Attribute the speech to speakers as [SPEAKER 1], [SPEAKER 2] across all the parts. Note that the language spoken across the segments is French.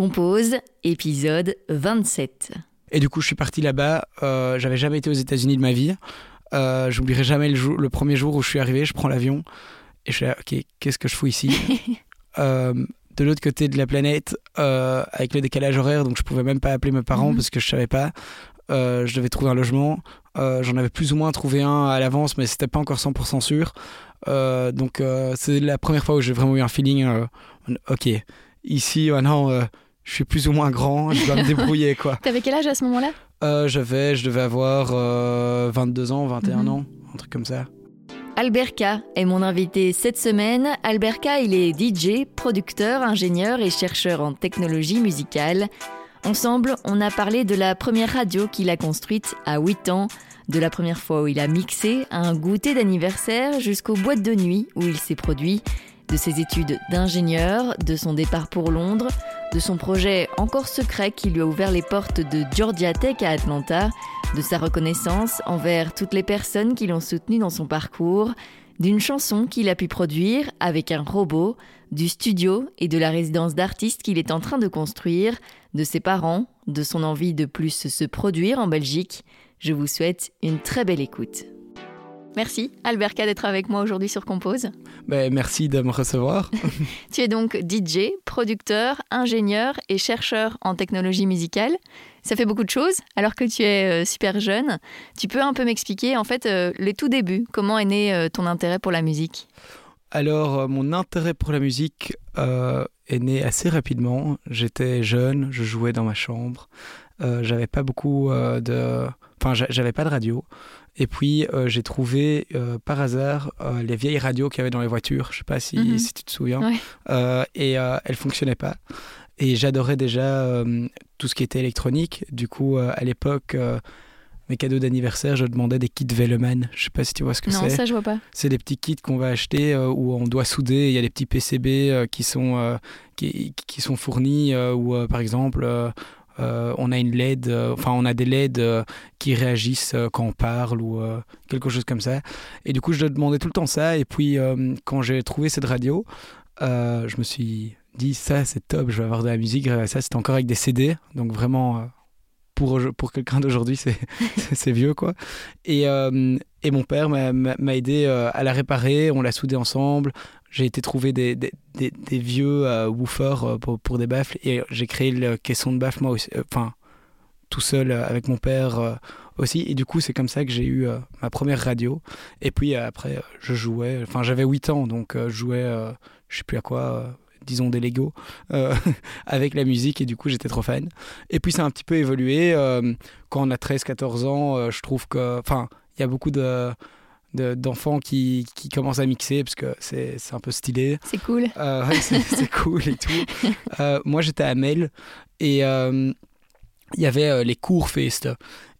[SPEAKER 1] Compose, épisode 27.
[SPEAKER 2] Et du coup, je suis parti là-bas. Euh, J'avais jamais été aux États-Unis de ma vie. Euh, J'oublierai jamais le, le, premier jour où je suis arrivé. Je prends l'avion et je suis là, ok, qu'est-ce que je fous ici? Euh, De l'autre côté de la planète, euh, avec le décalage horaire, donc je pouvais même pas appeler mes parents
[SPEAKER 1] Mhm.
[SPEAKER 2] parce que je savais pas. Euh, je devais trouver un logement. J'en avais plus ou moins trouvé un à l'avance, mais c'était pas encore 100% sûr. Donc c'est la première fois où j'ai vraiment eu un feeling. ok, ici maintenant, euh, je suis plus ou moins grand, je dois me débrouiller quoi.
[SPEAKER 1] T'avais quel âge à ce moment-là?
[SPEAKER 2] Euh, j'avais, je devais avoir euh, 22 ans, 21
[SPEAKER 1] Mhm.
[SPEAKER 2] ans, un truc comme ça.
[SPEAKER 1] Albert K est mon invité cette semaine. Albert K, il est DJ, producteur, ingénieur et chercheur en technologie musicale. Ensemble, on a parlé de la première radio qu'il a construite à 8 ans, de la première fois où il a mixé, à un goûter d'anniversaire jusqu'aux boîtes de nuit où il s'est produit, de ses études d'ingénieur, de son départ pour Londres, de son projet encore secret qui lui a ouvert les portes de Georgia Tech à Atlanta, de sa reconnaissance envers toutes les personnes qui l'ont soutenu dans son parcours, d'une chanson qu'il a pu produire avec un robot, du studio et de la résidence d'artistes qu'il est en train de construire, de ses parents, de son envie de plus se produire en Belgique. Je vous souhaite une très belle écoute. Merci Albert K d'être avec moi aujourd'hui sur Compose.
[SPEAKER 2] Ben, merci de me recevoir.
[SPEAKER 1] Tu es donc DJ, producteur, ingénieur et chercheur en technologie musicale. Ça fait beaucoup de choses alors que tu es euh, super jeune. Tu peux un peu m'expliquer en fait euh, les tout débuts, comment est né euh, ton intérêt pour la musique?
[SPEAKER 2] Alors, mon intérêt pour la musique euh, est né assez rapidement. J'étais jeune, je jouais dans ma chambre. Euh, j'avais pas beaucoup euh, de. Enfin, j'avais pas de radio. Et puis, euh, j'ai trouvé euh, par hasard euh, les vieilles radios qu'il y avait dans les voitures. Je sais pas si,
[SPEAKER 1] Mhm.
[SPEAKER 2] si tu te souviens.
[SPEAKER 1] Ouais.
[SPEAKER 2] Et elles fonctionnaient pas. Et j'adorais déjà tout ce qui était électronique. Du coup, à l'époque, mes cadeaux d'anniversaire, je demandais des kits Veleman. Je sais pas si tu vois ce que
[SPEAKER 1] Non,
[SPEAKER 2] c'est.
[SPEAKER 1] ça je vois pas.
[SPEAKER 2] C'est des petits kits qu'on va acheter où on doit souder. Il y a des petits PCB qui, sont, qui, qui sont fournis euh, par exemple, euh, on a une LED, euh, enfin, on a des LED euh, qui réagissent quand on parle ou quelque chose comme ça. Et du coup, je demandais tout le temps ça. Et puis, quand j'ai trouvé cette radio, je me suis dit, ça, c'est top, je vais avoir de la musique. Ça, c'était encore avec des CD. Donc, vraiment. pour, pour quelqu'un d'aujourd'hui, c'est c'est vieux, quoi. Et, et mon père m'a- aidé à la réparer, on l'a soudée ensemble. J'ai été trouver des, des, vieux euh, woofers euh, pour, pour des baffles et j'ai créé le caisson de baffle moi aussi, euh, enfin tout seul euh, avec mon père aussi. Et du coup, c'est comme ça que j'ai eu ma première radio. Et puis après, je jouais, enfin j'avais 8 ans donc je jouais, je sais plus à quoi. disons des Lego avec la musique et du coup j'étais trop fan et puis ça a un petit peu évolué quand on a 13-14 ans je trouve que enfin il y a beaucoup de de- d'enfants qui, qui commencent à mixer parce que c'est un peu stylé.
[SPEAKER 1] C'est cool.
[SPEAKER 2] Euh, ouais, c'est cool et tout. Euh, moi j'étais à Mel et euh, il y avait les cours fest.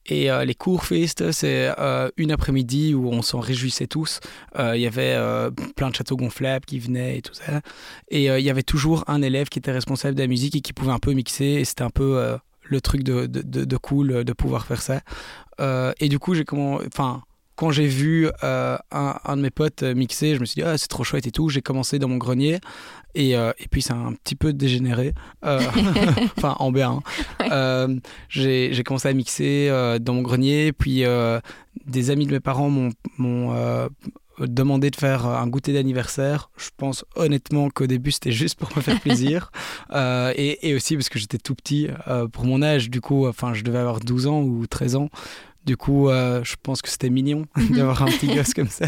[SPEAKER 2] Et euh, les cours fest c'est euh, une après-midi où on s'en réjouissait tous. Euh, il y avait plein de châteaux gonflables qui venaient et tout ça. Et il y avait toujours un élève qui était responsable de la musique et qui pouvait un peu mixer et c'était un peu le truc de, de, de- de cool de pouvoir faire ça. Et du coup j'ai comment enfin quand j'ai vu euh, un, un de mes potes euh, mixer, je me suis dit, ah, c'est trop chouette et tout. J'ai commencé dans mon grenier et, euh, et puis ça a un petit peu dégénéré. Euh, enfin, en bien. hein. Euh, j'ai j'ai commencé à mixer dans mon grenier. Puis des amis de mes parents m'ont demandé de faire un goûter d'anniversaire. Je pense honnêtement qu'au début, c'était juste pour me faire plaisir. Euh, et, et aussi parce que j'étais tout petit euh, pour mon âge. Du coup, enfin, je devais avoir 12 ans ou 13 ans. Du coup, euh, je pense que c'était mignon d'avoir un petit gosse comme ça.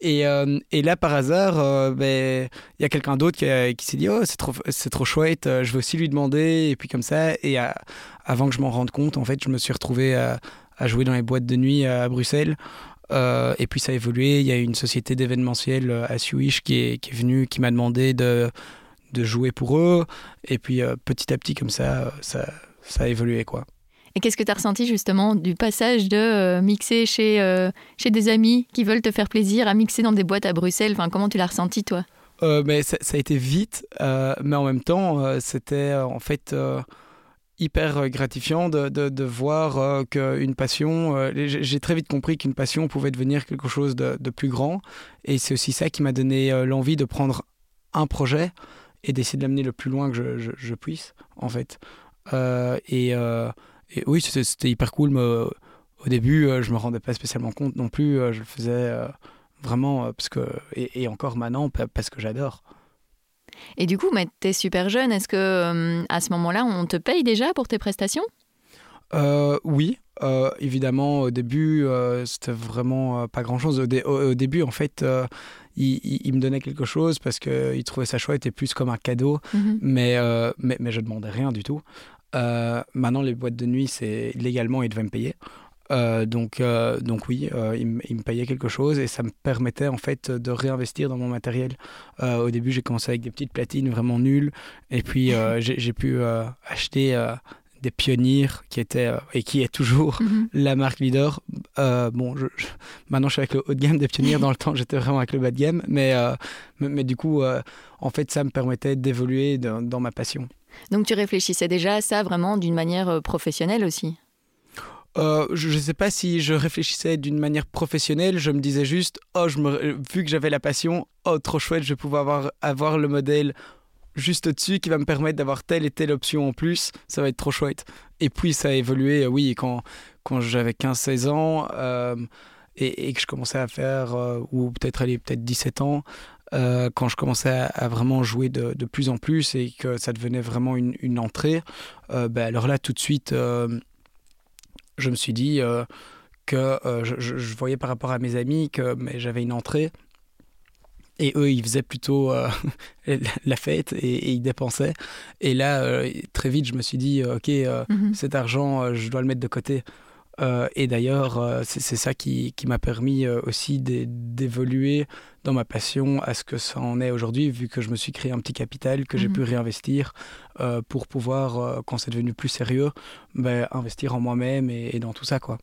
[SPEAKER 2] Et, euh, et là, par hasard, euh, ben, il y a quelqu'un d'autre qui, s'est dit Oh, c'est trop, c'est trop chouette, je vais aussi lui demander. Et puis, comme ça, et avant que je m'en rende compte, en fait, je me suis retrouvé à, à jouer dans les boîtes de nuit à Bruxelles. Euh, et puis, ça a évolué. Il y a une société d'événementiel à Suisse qui est, qui est venue, qui m'a demandé de, de jouer pour eux. Et puis, euh, petit à petit, comme ça, ça, ça a évolué, quoi.
[SPEAKER 1] Et qu'est-ce que tu as ressenti justement du passage de euh, mixer chez, euh, chez des amis qui veulent te faire plaisir à mixer dans des boîtes à Bruxelles? Enfin, Comment tu l'as ressenti toi?
[SPEAKER 2] Euh, mais ça, a été vite, mais en même temps, c'était en fait hyper gratifiant de, de, de voir qu'une passion, j'ai très vite compris qu'une passion pouvait devenir quelque chose de, de plus grand. Et c'est aussi ça qui m'a donné l'envie de prendre un projet et d'essayer de l'amener le plus loin que je, je, puisse, en fait. Et, et, oui, c'était hyper cool. Mais, au début, je me rendais pas spécialement compte non plus. je le faisais vraiment parce que et, et encore maintenant parce que j'adore.
[SPEAKER 1] Et du coup, tu es super jeune. Est-ce que à ce moment-là, on te paye déjà pour tes prestations?
[SPEAKER 2] Euh, Oui, euh, évidemment, au début, euh, c'était vraiment pas grand-chose. Au, début, en fait, il, me donnait quelque chose parce qu'il trouvait ça chouette et plus comme un cadeau, mhm. mais, mais, mais, je demandais rien du tout. Maintenant, les boîtes de nuit, c'est légalement, ils devaient me payer. donc, donc oui, il, me payait quelque chose et ça me permettait en fait de réinvestir dans mon matériel. au début, j'ai commencé avec des petites platines vraiment nulles et puis j'ai pu acheter des pionniers qui étaient euh, et qui est toujours mhm. la marque leader. Euh, bon, je, maintenant je suis avec le haut de gamme des pionniers. Dans le temps, j'étais vraiment avec le bas de gamme, mais euh, mais, du coup, en fait, ça me permettait d'évoluer dans, ma passion.
[SPEAKER 1] Donc, tu réfléchissais déjà à ça vraiment d'une manière professionnelle aussi?
[SPEAKER 2] je ne sais pas si je réfléchissais d'une manière professionnelle, je me disais juste, oh, je me, vu que j'avais la passion, oh, trop chouette, je vais pouvoir avoir, avoir le modèle juste au-dessus qui va me permettre d'avoir telle et telle option en plus, ça va être trop chouette. Et puis ça a évolué, euh, oui, quand, quand j'avais 15-16 ans euh, et, que je commençais à faire, euh, ou peut-être aller peut-être 17 ans, quand je commençais à, vraiment jouer de, de, plus en plus et que ça devenait vraiment une, une entrée, ben alors là tout de suite, je me suis dit que je, je, voyais par rapport à mes amis que j'avais une entrée et eux, ils faisaient plutôt euh, la fête et, ils dépensaient. Et là, euh, très vite, je me suis dit, euh, OK, mhm. cet argent, je dois le mettre de côté. Et d'ailleurs, c'est ça qui, qui m'a permis aussi d'évoluer dans ma passion à ce que ça en est aujourd'hui, vu que je me suis créé un petit capital que j'ai mhm. pu réinvestir pour pouvoir, quand c'est devenu plus sérieux, ben, investir en moi-même et, et, dans tout ça. quoi.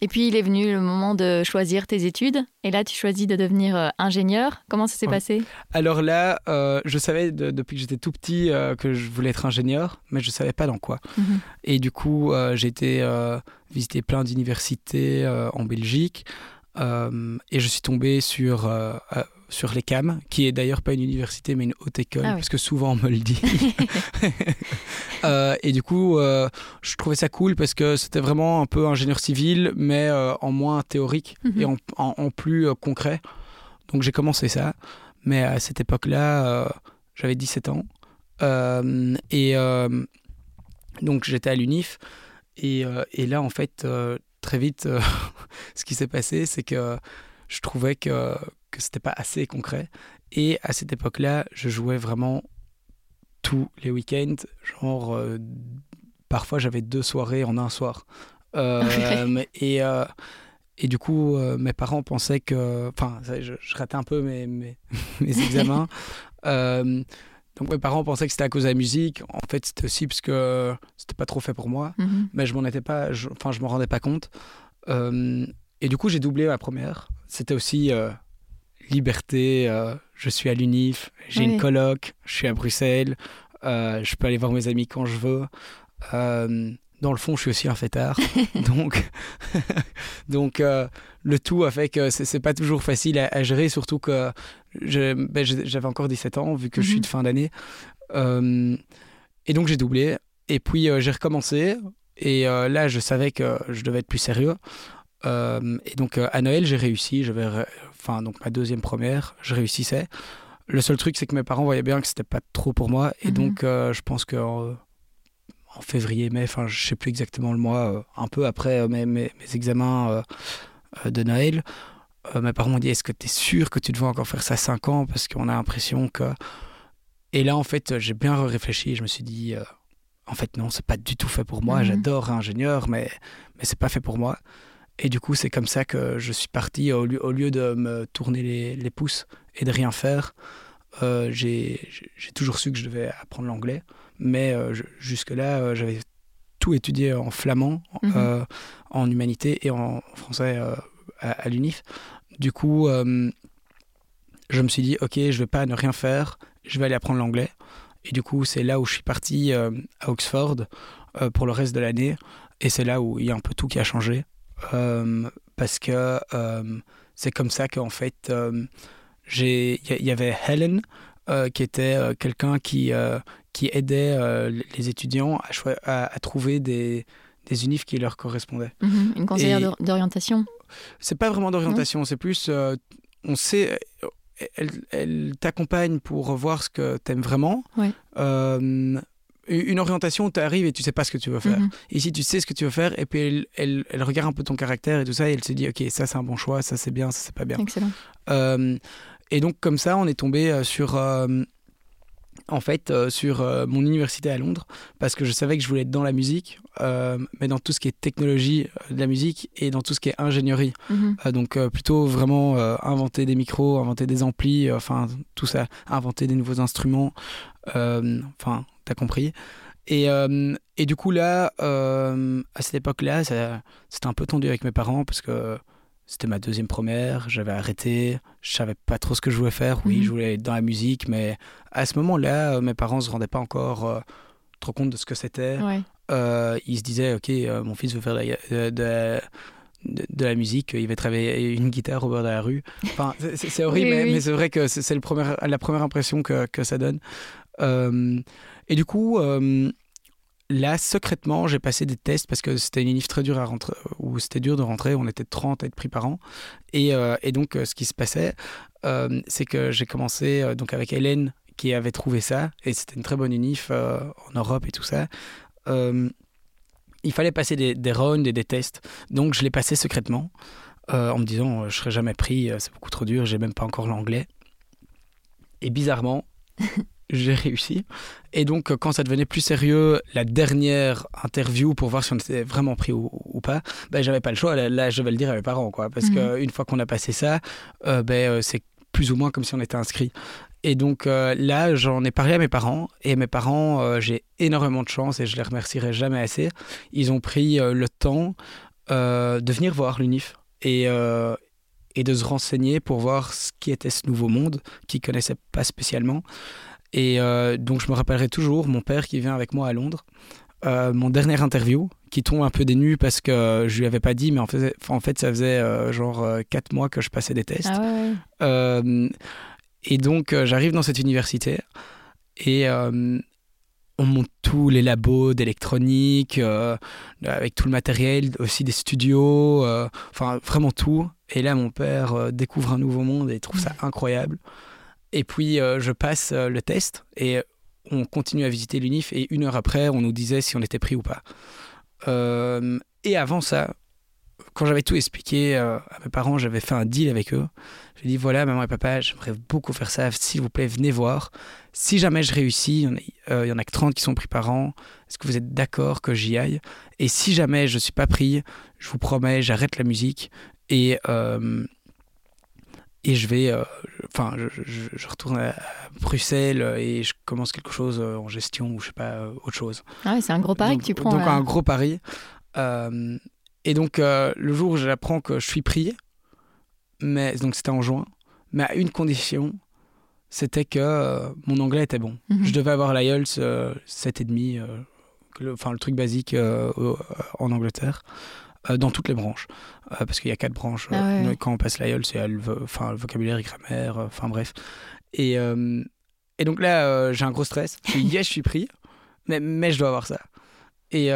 [SPEAKER 1] Et puis il est venu le moment de choisir tes études. Et là, tu choisis de devenir euh, ingénieur. Comment ça s'est passé?
[SPEAKER 2] Alors là, euh, je savais depuis que j'étais tout petit euh, que je voulais être ingénieur, mais je ne savais pas dans quoi. Mhm. Et du coup, j'ai été visiter plein d'universités en Belgique. et je suis tombé sur sur les CAM, qui est d'ailleurs pas une université mais une haute école, ah parce que souvent on me le dit. Euh, et du coup, euh, je trouvais ça cool parce que c'était vraiment un peu ingénieur civil, mais euh, en moins théorique mhm. et en, plus concret. Donc j'ai commencé ça, mais à cette époque-là, j'avais 17 ans. et donc j'étais à l'UNIF. Et, et, là, en fait, très vite, ce qui s'est passé, c'est que je trouvais que, que c'était pas assez concret. Et à cette époque-là, je jouais vraiment tous les week-ends. Genre, euh, parfois j'avais deux soirées en un soir. Euh, et, euh, et du coup, mes parents pensaient que. Enfin, je, ratais un peu mes, mes, mes examens. donc mes parents pensaient que c'était à cause de la musique. En fait, c'était aussi parce que c'était pas trop fait pour moi. Mhm. Mais je m'en étais pas. Enfin, je, je m'en rendais pas compte. et du coup, j'ai doublé ma première. C'était aussi liberté, euh, je suis à l'UNIF, j'ai une coloc, je suis à Bruxelles, euh, je peux aller voir mes amis quand je veux. Euh, dans le fond, je suis aussi un fêtard. donc, donc le tout a fait que c'est pas toujours facile à, gérer, surtout que ben, j'avais encore 17 ans, vu que je suis de mhm. fin d'année. et donc, j'ai doublé. Et puis, j'ai recommencé. Et là, je savais que je devais être plus sérieux. et donc, à Noël, j'ai réussi. J'avais enfin donc ma deuxième première, je réussissais. Le seul truc, c'est que mes parents voyaient bien que c'était pas trop pour moi, et mhm. donc euh, je pense que euh, en février, mai, enfin je sais plus exactement le mois, euh, un peu après mes, mes, examens de Noël, mes parents m'ont dit Est-ce que tu es sûr que tu devais encore faire ça 5 ans? Parce qu'on a l'impression que. Et là, en fait, j'ai bien réfléchi. Je me suis dit En fait, non, c'est pas du tout fait pour moi. Mhm. J'adore ingénieur, mais, mais c'est pas fait pour moi. Et du coup, c'est comme ça que je suis parti. Au lieu, au lieu de me tourner les, les, pouces et de rien faire, euh, j'ai toujours su que je devais apprendre l'anglais. Mais euh, jusque-là, euh, j'avais tout étudié en flamand, mhm. en humanité et en français à, l'UNIF. Du coup, je me suis dit, OK, je ne vais pas ne rien faire, je vais aller apprendre l'anglais. Et du coup, c'est là où je suis parti à Oxford pour le reste de l'année. Et c'est là où il y a un peu tout qui a changé. Euh, parce que euh, c'est comme ça qu'en fait, euh, il y, avait Helen qui était quelqu'un qui, qui aidait les étudiants à, à, trouver des, des unifs qui leur correspondaient.
[SPEAKER 1] Mhm. une conseillère d'orientation?
[SPEAKER 2] C'est pas vraiment d'orientation, c'est plus, on sait, elle, elle t'accompagne pour voir ce que tu aimes vraiment.
[SPEAKER 1] Ouais
[SPEAKER 2] une orientation, tu arrives et tu sais pas ce que tu veux faire.
[SPEAKER 1] Mhm.
[SPEAKER 2] Ici, tu sais ce que tu veux faire et puis elle, elle, regarde un peu ton caractère et tout ça et elle se dit, ok, ça c'est un bon choix, ça c'est bien, ça c'est pas bien.
[SPEAKER 1] Excellent.
[SPEAKER 2] Euh, et donc comme ça, on est tombé euh, sur, euh, en fait, sur mon université à Londres parce que je savais que je voulais être dans la musique, mais dans tout ce qui est technologie de la musique et dans tout ce qui est ingénierie.
[SPEAKER 1] Mhm.
[SPEAKER 2] donc plutôt vraiment inventer des micros, inventer des amplis, enfin tout ça, inventer des nouveaux instruments. Enfin, t'as compris. Et, euh, et, du coup, là, euh, à cette époque-là, c'était un peu tendu avec mes parents parce que c'était ma deuxième première, j'avais arrêté, je savais pas trop ce que je voulais faire. Oui,
[SPEAKER 1] Mhm.
[SPEAKER 2] je voulais être dans la musique, mais à ce moment-là, euh, mes parents se rendaient pas encore trop compte de ce que c'était.
[SPEAKER 1] Ouais.
[SPEAKER 2] ils se disaient, ok, mon fils veut faire de, de, de, la musique, il va travailler une guitare au bord de la rue. Enfin, c'est horrible,
[SPEAKER 1] Oui,
[SPEAKER 2] mais,
[SPEAKER 1] oui.
[SPEAKER 2] mais c'est vrai que c'est la première impression que, que ça donne. Et du coup, euh, là, secrètement, j'ai passé des tests parce que c'était une unif très dure à rentrer, où c'était dur de rentrer. On était 30 à être pris par an. Et, euh, donc, euh, ce qui se passait, c'est que j'ai commencé donc avec Hélène qui avait trouvé ça. Et c'était une très bonne unif en Europe et tout ça. il fallait passer des, des rounds et des tests. Donc, je l'ai passé secrètement. en me disant, je serai jamais pris, c'est beaucoup trop dur, j'ai même pas encore l'anglais. Et bizarrement, j'ai réussi. Et donc, quand ça devenait plus sérieux, la dernière interview pour voir si on était vraiment pris ou, pas, ben, j'avais pas le choix. Là, je vais le dire à mes parents, quoi. Parce
[SPEAKER 1] Mhm.
[SPEAKER 2] qu'une fois qu'on a passé ça, euh, ben, euh, c'est plus ou moins comme si on était inscrit. Et donc euh, là, j'en ai parlé à mes parents. Et mes parents, euh, j'ai énormément de chance et je les remercierai jamais assez. Ils ont pris euh, le temps euh, de venir voir l'UNIF. Et, euh, et de se renseigner pour voir ce qui était ce nouveau monde qu'ils connaissaient pas spécialement. Et euh, donc, je me rappellerai toujours mon père qui vient avec moi à Londres. Euh, mon dernière interview, qui tombe un peu des nues parce que je lui avais pas dit, mais en fait, en fait ça faisait euh, genre 4 mois que je passais des tests.
[SPEAKER 1] Ah ouais,
[SPEAKER 2] et donc, j'arrive dans cette université et on monte tous les labos d'électronique, avec tout le matériel, aussi des studios, enfin vraiment tout. Et là, mon père découvre un nouveau monde et trouve ça incroyable. Et puis, euh, je passe euh, le test et on continue à visiter l'UNIF. Et une heure après, on nous disait si on était pris ou pas. Euh, et avant ça, quand j'avais tout expliqué à mes parents, j'avais fait un deal avec eux. J'ai dit voilà, maman et papa, j'aimerais beaucoup faire ça. S'il vous plaît, venez voir. Si jamais je réussis, il y en a, que 30 qui sont pris par an. Est-ce que vous êtes d'accord que j'y aille? Et si jamais je ne suis pas pris, je vous promets, j'arrête la musique et, et je vais. euh, Enfin, je, je- je retourne à Bruxelles et je commence quelque chose euh, en gestion ou je sais pas, euh, autre chose.
[SPEAKER 1] Ah ouais, c'est un gros pari
[SPEAKER 2] donc,
[SPEAKER 1] que tu prends.
[SPEAKER 2] Donc
[SPEAKER 1] là.
[SPEAKER 2] un gros pari. Euh, et donc euh, le jour où j'apprends que je suis pris, mais donc c'était en juin, mais à une condition, c'était que euh, mon anglais était bon.
[SPEAKER 1] Mhm.
[SPEAKER 2] Je devais avoir l'IELTS euh, 7,5, euh, le- truc basique euh, en Angleterre. Euh, dans toutes les branches, Euh, parce qu'il y a quatre branches.
[SPEAKER 1] Ah ouais,
[SPEAKER 2] Euh. Quand on passe y a le, enfin, le vocabulaire, et grammaire, enfin bref. Et, et donc là, j'ai un gros stress. Je yes, je suis pris, mais, mais je dois avoir ça. Et,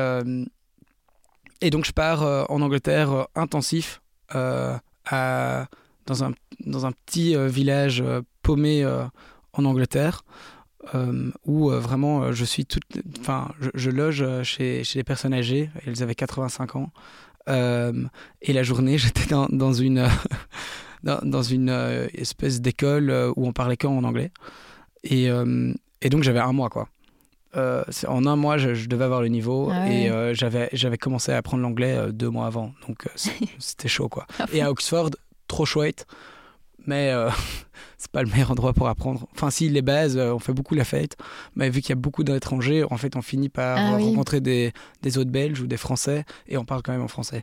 [SPEAKER 2] et donc, je pars en Angleterre intensif, à, dans, un, dans un petit village paumé en Angleterre, euh, où euh, vraiment euh, je suis toute. Enfin, je, je loge chez, chez des personnes âgées, elles avaient 85 ans. Euh, et la journée, j'étais dans, dans une, euh, dans, une euh, espèce d'école euh, où on parlait qu'en anglais. Et, euh, et donc, j'avais un mois, quoi. Euh, en un mois, je, je devais avoir le niveau
[SPEAKER 1] Ah ouais.
[SPEAKER 2] et euh, j'avais j'avais commencé à apprendre l'anglais euh, deux mois avant, donc euh, c'était chaud quoi.
[SPEAKER 1] Ah
[SPEAKER 2] Et à Oxford, trop chouette, mais euh, c'est pas le meilleur endroit pour apprendre. Enfin, si les bases, euh, on fait beaucoup la fête, mais vu qu'il y a beaucoup d'étrangers, en fait, on finit par
[SPEAKER 1] Ah oui.
[SPEAKER 2] rencontrer des, des autres Belges ou des Français et on parle quand même en français.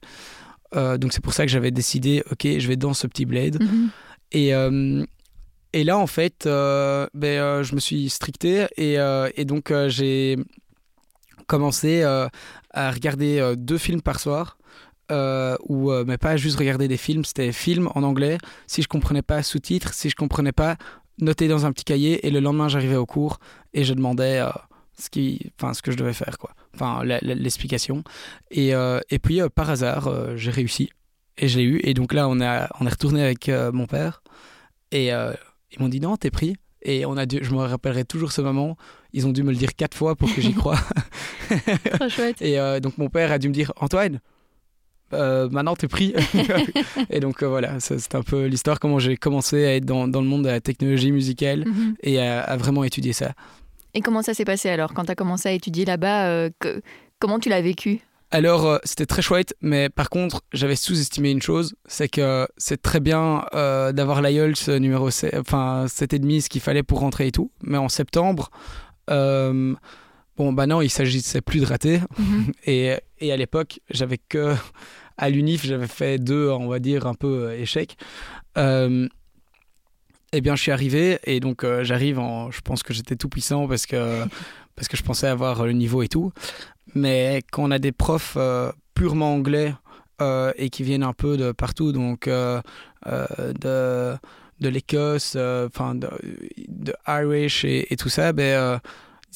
[SPEAKER 2] Euh, donc c'est pour ça que j'avais décidé, ok, je vais dans ce petit bled.
[SPEAKER 1] Mhm.
[SPEAKER 2] Et, euh, et là, en fait, euh, ben, euh, je me suis stricté et, euh, et donc j'ai commencé à regarder deux films par soir. Euh, ou euh, mais pas juste regarder des films, c'était films en anglais. Si je comprenais pas sous-titres, si je comprenais pas, noté dans un petit cahier et le lendemain j'arrivais au cours et je demandais ce, qui, enfin, ce que je devais faire, quoi. Enfin, l'explication. Et, et puis, par hasard, j'ai réussi et je l'ai eu. Et donc là, on, a, on est retourné avec mon père et ils m'ont dit non, t'es pris. Et on a dû, je me rappellerai toujours ce moment. Ils ont dû me le dire quatre fois pour que j'y croie.
[SPEAKER 1] Trop chouette.
[SPEAKER 2] Et donc mon père a dû me dire Antoine, euh, maintenant t'es pris. et donc euh, voilà, c'est un peu l'histoire, comment j'ai commencé à être dans, dans, le monde de la technologie musicale mhm. et à, vraiment étudier ça.
[SPEAKER 1] Et comment ça s'est passé alors quand tu as commencé à étudier là-bas euh, Comment tu l'as vécu?
[SPEAKER 2] Alors, c'était très chouette, mais par contre, j'avais sous-estimé une chose, c'est que c'est très bien d'avoir l'IELTS numéro 7, enfin 7,5, ce qu'il fallait pour rentrer et tout, mais en septembre, bon, bah non, il s'agissait plus de rater. Mhm. et, et, à l'époque, j'avais que à l'UNIF, j'avais fait deux, on va dire, un peu euh, échecs. Euh, eh bien, je suis arrivé et donc euh, j'arrive en. Je pense que j'étais tout puissant parce que, parce que je pensais avoir le niveau et tout. Mais quand on a des profs purement anglais et qui viennent un peu de partout, donc de, de l'Écosse, enfin de, de, Irish et, et tout ça, ben,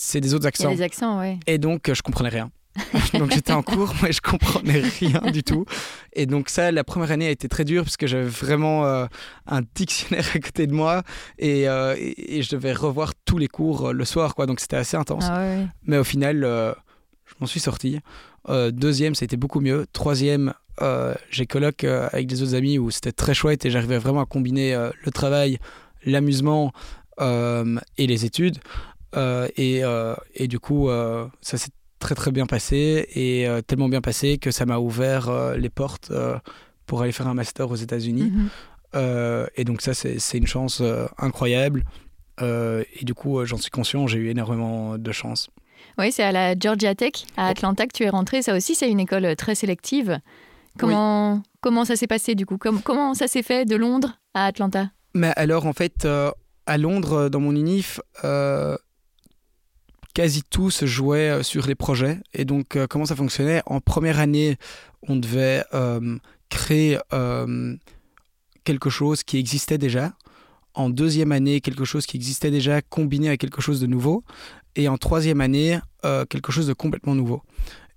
[SPEAKER 2] c'est des autres accents.
[SPEAKER 1] des accents, oui.
[SPEAKER 2] Et donc, je comprenais rien. donc j'étais en cours, moi je comprenais rien du tout. Et donc ça, la première année a été très dure parce que j'avais vraiment euh, un dictionnaire à côté de moi euh, et, et, je devais revoir tous les cours euh, le soir, quoi. Donc c'était assez intense.
[SPEAKER 1] Ah
[SPEAKER 2] Mais au final, je m'en suis sorti. deuxième, ça a été beaucoup mieux. Troisième, j'ai colloque avec des autres amis où c'était très chouette et j'arrivais vraiment à combiner le travail, l'amusement et les études. Et, et, du coup, ça s'est très très bien passé et euh, tellement bien passé que ça m'a ouvert euh, les portes euh, pour aller faire un master aux États-Unis. Mhm. et donc ça, c'est une chance incroyable. et du coup, j'en suis conscient, j'ai eu énormément de chance.
[SPEAKER 1] Oui, c'est à la Georgia Tech, à Atlanta, que tu es rentré. Ça aussi, c'est une école très sélective. Comment, comment ça s'est passé du coup? Comment, comment ça s'est fait de Londres à Atlanta?
[SPEAKER 2] Mais alors, en fait, à Londres, dans mon UNIF, quasi tout se jouait euh, sur les projets. Et donc, euh, comment ça fonctionnait? En première année, on devait euh, créer quelque chose qui existait déjà. En deuxième année, quelque chose qui existait déjà combiné avec quelque chose de nouveau. Et en troisième année, quelque chose de complètement nouveau.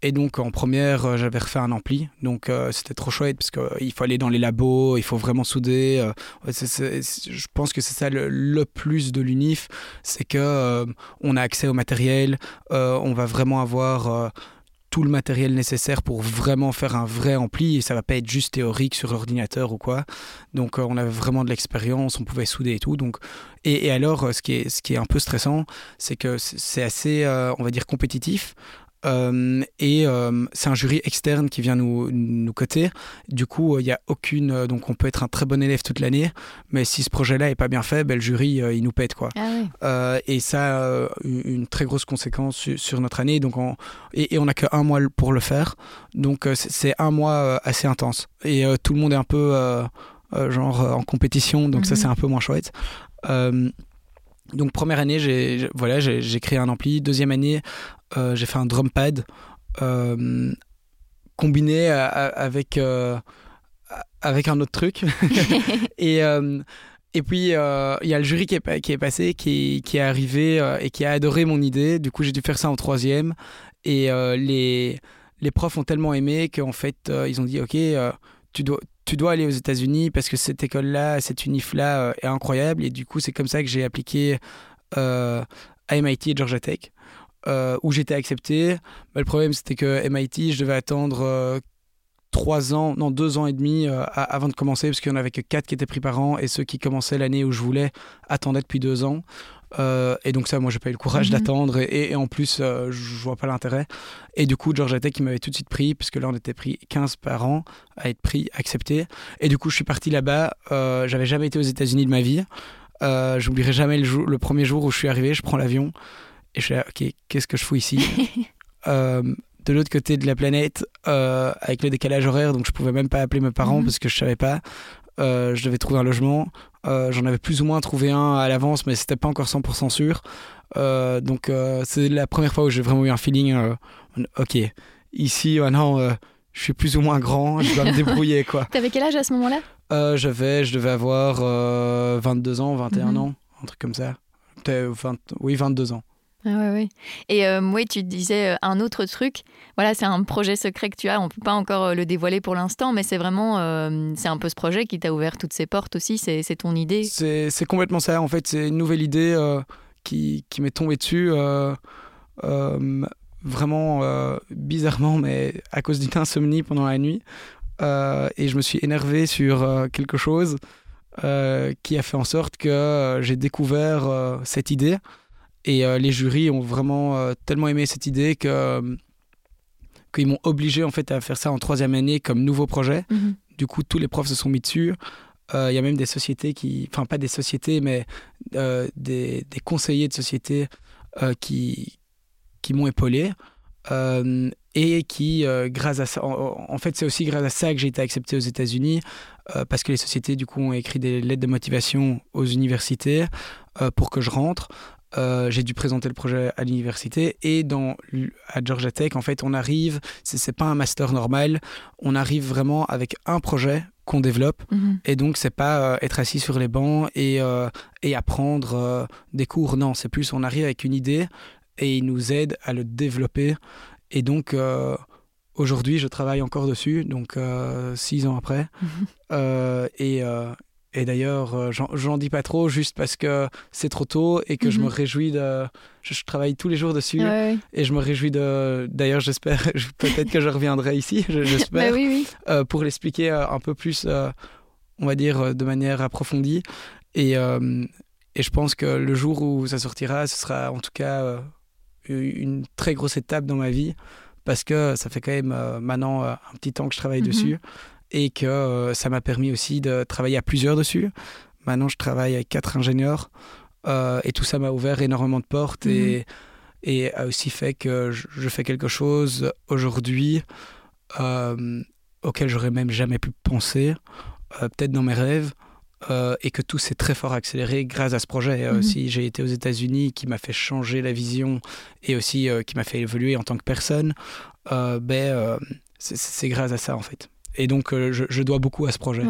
[SPEAKER 2] Et donc en première, euh, j'avais refait un ampli, donc euh, c'était trop chouette parce qu'il euh, faut aller dans les labos, il faut vraiment souder. je pense que c'est ça le, plus de l'UNIF, c'est que on a accès au matériel, on va vraiment avoir tout le matériel nécessaire pour vraiment faire un vrai ampli et ça va pas être juste théorique sur ordinateur ou quoi. Donc on avait vraiment de l'expérience, on pouvait souder et tout. Donc et, et, alors ce qui est ce qui est un peu stressant, c'est que c'est assez on va dire compétitif. Euh, et euh, c'est un jury externe qui vient nous, nous coter. Du coup, il n'y a aucune. Euh, donc, on peut être un très bon élève toute l'année, mais si ce projet-là est pas bien fait, ben, le jury, il nous pète. Quoi.
[SPEAKER 1] Ah
[SPEAKER 2] et ça a une très grosse conséquence sur, notre année. Donc on, et, on n'a qu'un mois pour le faire. Donc, c'est un mois assez intense. Et tout le monde est un peu. genre en compétition, donc ça mhm. c'est un peu moins chouette. Donc première année, j'ai voilà, j'ai créé un ampli. Deuxième année, euh, j'ai fait un drum pad euh, combiné avec euh, avec un autre truc. et et puis il y a le jury qui est, qui est passé, qui, qui est arrivé et qui a adoré mon idée. Du coup, j'ai dû faire ça en troisième. Et les les profs ont tellement aimé qu'en fait, ils ont dit ok, tu dois tu dois aller aux États-Unis parce que cette école-là, cette UNIF-là euh, est incroyable. Et du coup, c'est comme ça que j'ai appliqué euh, à MIT et Georgia Tech, euh, où j'étais accepté. Mais le problème, c'était que MIT, je devais attendre trois ans, non, deux ans et demi avant de commencer, parce qu'il n'y en avait que quatre qui étaient pris par an, et ceux qui commençaient l'année où je voulais attendaient depuis deux ans. Euh, et donc ça, moi, j'ai pas eu le courage mhm. d'attendre. Et, en plus, euh, je vois pas l'intérêt. Et du coup, Georgia Tech, il m'avait tout de suite pris, puisque là, on était pris 15 par an à être pris, accepté. Et du coup, je suis parti là-bas. Euh, j'avais jamais été aux États-Unis de ma vie. J'oublierai jamais le, jour, le premier jour où je suis arrivé. Je prends l'avion et je suis là, ok, qu'est-ce que je fous ici? De l'autre côté de la planète avec le décalage horaire donc je pouvais même pas appeler mes parents mhm. parce que je savais pas je devais trouver un logement euh, j'en avais plus ou moins trouvé un à l'avance, mais c'était pas encore 100% sûr. Euh, donc euh, c'est la première fois où j'ai vraiment eu un feeling. ok, ici maintenant, je suis plus ou moins grand, je dois me débrouiller quoi.
[SPEAKER 1] T'avais quel âge à ce moment-là?
[SPEAKER 2] J'avais, je devais avoir 22 ans, 21 mhm. ans. un truc comme ça. oui, 22 ans.
[SPEAKER 1] Ah ouais, Et euh, oui, tu disais euh, un autre truc. Voilà, c'est un projet secret que tu as. On peut pas encore euh, le dévoiler pour l'instant, mais c'est vraiment, c'est un peu ce projet qui t'a ouvert toutes ces portes aussi. C'est ton idée.
[SPEAKER 2] C'est complètement ça. En fait, c'est une nouvelle idée qui, qui m'est tombée dessus. vraiment bizarrement, mais à cause d'une insomnie pendant la nuit. et je me suis énervé sur quelque chose qui a fait en sorte que j'ai découvert cette idée. Et euh, les jurys ont vraiment euh, tellement aimé cette idée que euh, qu'ils m'ont obligé en fait à faire ça en troisième année comme nouveau projet. Mhm. Du coup, tous les profs se sont mis dessus. Il y a même des sociétés qui, enfin pas des sociétés, mais des, des, conseillers de sociétés qui, qui m'ont épaulé. et qui, grâce à ça, en, fait, c'est aussi grâce à ça que j'ai été accepté aux États-Unis, parce que les sociétés, du coup, ont écrit des lettres de motivation aux universités pour que je rentre. Euh, j'ai dû présenter le projet à l'université et dans, à Georgia Tech, en fait, on arrive, c'est pas un master normal, on arrive vraiment avec un projet qu'on développe mhm. et donc c'est pas euh, être assis sur les bancs et, euh, et apprendre des cours, non, c'est plus on arrive avec une idée et il nous aide à le développer et donc aujourd'hui je travaille encore dessus, donc six ans après mhm. et et d'ailleurs, euh, j'en dis pas trop juste parce que c'est trop tôt et que je me mhm. réjouis de. Je, travaille tous les jours dessus et je me réjouis de. D'ailleurs, j'espère, peut-être que je reviendrai ici, j'espère, bah euh, pour l'expliquer euh, un peu plus, on va dire, de manière approfondie. Et, et je pense que le jour où ça sortira, ce sera en tout cas une très grosse étape dans ma vie parce que ça fait quand même maintenant un petit temps que je travaille mhm. dessus et que euh, ça m'a permis aussi de travailler à plusieurs dessus. Maintenant, je travaille avec quatre ingénieurs euh, et tout ça m'a ouvert énormément de portes et, mhm. et a aussi fait que je, fais quelque chose aujourd'hui euh, auquel j'aurais même jamais pu penser, peut-être dans mes rêves. et que tout s'est très fort accéléré grâce à ce projet. Mhm. Aussi, j'ai été aux États-Unis, qui m'a fait changer la vision et aussi qui m'a fait évoluer en tant que personne. ben, c'est grâce à ça en fait. Et donc, euh, je, dois beaucoup à ce projet.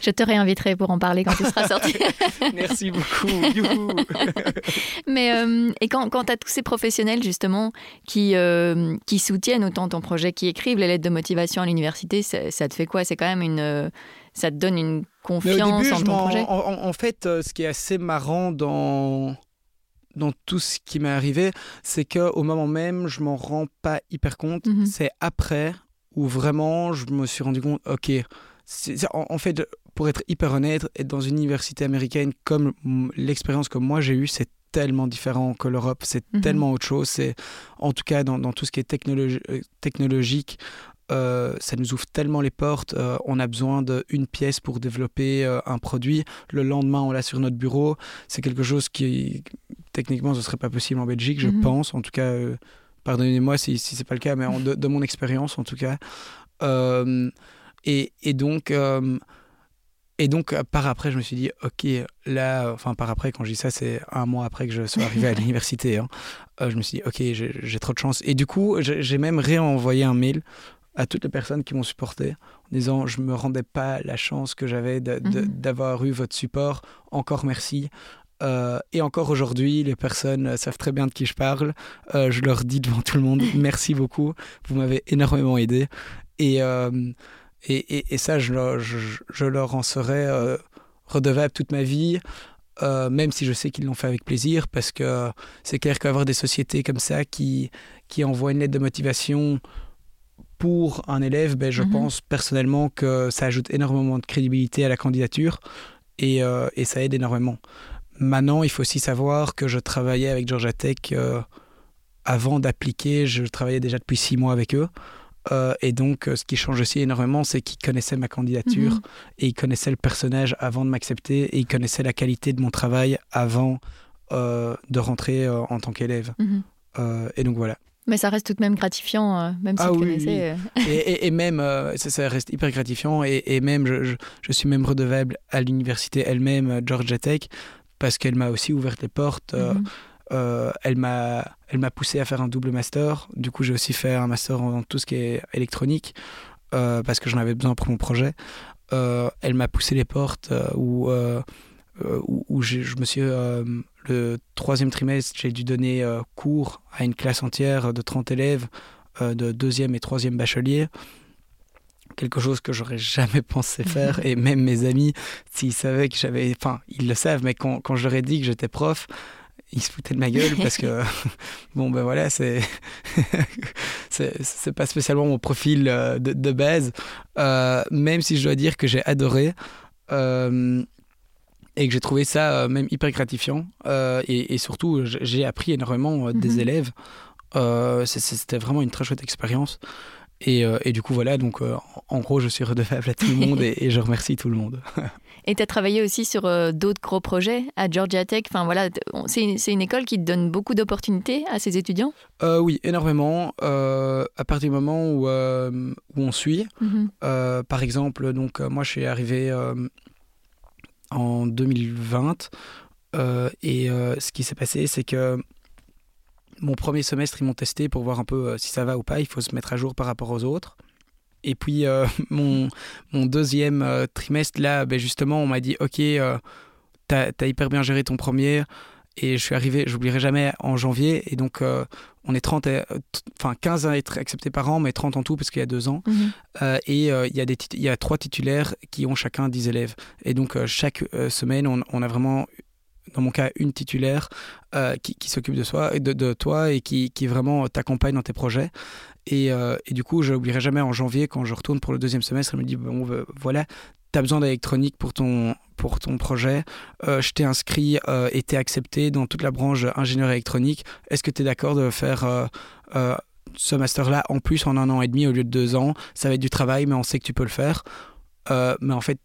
[SPEAKER 1] Je te réinviterai pour en parler quand tu seras sorti.
[SPEAKER 2] Merci beaucoup.
[SPEAKER 1] Mais euh, et quand, quand tu as tous ces professionnels, justement, qui, euh, qui soutiennent autant ton projet, qui écrivent les lettres de motivation à l'université, ça, te fait quoi? C'est quand même une. Ça te donne une confiance en ton projet?
[SPEAKER 2] en, fait, ce qui est assez marrant dans dans tout ce qui m'est arrivé, c'est que au moment même, je m'en rends pas hyper compte. Mhm. C'est après, où vraiment je me suis rendu compte, ok, en, fait, pour être hyper honnête, être dans une université américaine comme l'expérience que moi j'ai eue, c'est tellement différent que l'Europe, c'est mhm. tellement autre chose. C'est en tout cas dans, dans tout ce qui est euh, technologique, euh, ça nous ouvre tellement les portes. Euh, on a besoin d'une pièce pour développer un produit. Le lendemain, on l'a sur notre bureau. C'est quelque chose qui, techniquement, ce serait pas possible en Belgique, je mhm. pense. En tout cas, Pardonnez-moi si, si c'est pas le cas, mais de, mon expérience en tout cas. Euh, et, et, donc, euh, et donc par après, je me suis dit, ok, là, enfin par après, quand je dis ça, c'est un mois après que je sois arrivé à l'université. Hein. Euh, je me suis dit, ok, j'ai trop de chance. Et du coup, j'ai même réenvoyé un mail à toutes les personnes qui m'ont supporté en disant je me rendais pas la chance que j'avais mhm. d'avoir eu votre support encore merci euh, et encore aujourd'hui, les personnes savent très bien de qui je parle. Euh, je leur dis devant tout le monde merci beaucoup, vous m'avez énormément aidé. Et, euh, et, et, ça, je, je, leur en serai redevable toute ma vie. même si je sais qu'ils l'ont fait avec plaisir, parce que c'est clair qu'avoir des sociétés comme ça qui, qui envoient une lettre de motivation pour un élève, ben, je mhm. pense personnellement que ça ajoute énormément de crédibilité à la candidature et, et ça aide énormément. Maintenant, il faut aussi savoir que je travaillais avec Georgia Tech euh, avant d'appliquer. Je travaillais déjà depuis six mois avec eux. Euh, et donc, euh, ce qui change aussi énormément, c'est qu'ils connaissaient ma candidature mhm. et ils connaissaient le personnage avant de m'accepter et ils connaissaient la qualité de mon travail avant de rentrer en tant qu'élève. Mhm. et donc voilà.
[SPEAKER 1] Mais ça reste tout de même gratifiant, même si ah, oui, connaissais.
[SPEAKER 2] Et, et, même, ça, reste hyper gratifiant. Et, et même, je, je, suis même redevable à l'université elle-même, Georgia Tech, parce qu'elle m'a aussi ouvert les portes. Euh, mhm. euh, elle m'a elle m'a poussé à faire un double master. Du coup, j'ai aussi fait un master en tout ce qui est électronique euh, parce que j'en avais besoin pour mon projet. elle m'a poussé les portes où où, je, me suis le troisième trimestre, j'ai dû donner cours à une classe entière de 30 élèves de deuxième et troisième bachelier quelque chose que j'aurais jamais pensé faire. et même mes amis, s'ils savaient que j'avais. Enfin, ils le savent, mais quand, quand je leur ai dit que j'étais prof, ils se foutaient de ma gueule parce que, bon, ben voilà, c'est. c'est pas spécialement mon profil euh, de, de base. Euh, même si je dois dire que j'ai adoré. Euh, et que j'ai trouvé ça même hyper gratifiant. Et, et, surtout, j'ai appris énormément des mhm. élèves. C'était vraiment une très chouette expérience. Et, euh, et, du coup, voilà, donc euh, en gros, je suis redevable à tout le monde et, je remercie tout le monde.
[SPEAKER 1] et tu as travaillé aussi sur euh, d'autres gros projets à Georgia Tech? Enfin, voilà, c'est une, une, école qui donne beaucoup d'opportunités à ses étudiants?
[SPEAKER 2] Oui, énormément. à partir du moment où, où on suit, mhm. par exemple, donc moi, je suis arrivé en 2020. et ce qui s'est passé, c'est que mon premier semestre, ils m'ont testé pour voir un peu euh, si ça va ou pas. Il faut se mettre à jour par rapport aux autres. Et puis, euh, mon, mon, deuxième euh, trimestre, là, ben justement, on m'a dit Ok, t'as as hyper bien géré ton premier. Et je suis arrivé, j'oublierai jamais, en janvier. Et donc, on est 30 enfin 15 à être acceptés par an, mais 30 en tout parce qu'il y a deux ans. Mhm. et il y, a des il y a trois titulaires qui ont chacun 10 élèves. Et donc, chaque semaine, on, on, a vraiment dans mon cas, une titulaire euh, qui, s'occupe de, de, toi et qui, vraiment t'accompagne dans tes projets. Et, euh, du coup, je n'oublierai jamais en janvier, quand je retourne pour le deuxième semestre, elle me dit bon, voilà, tu as besoin d'électronique pour ton, pour ton projet. Euh, je t'ai inscrit et t'es accepté dans toute la branche ingénieur électronique. Est-ce que tu es d'accord de faire ce master-là en plus en un an et demi au lieu de deux ans? Ça va être du travail, mais on sait que tu peux le faire. mais en fait,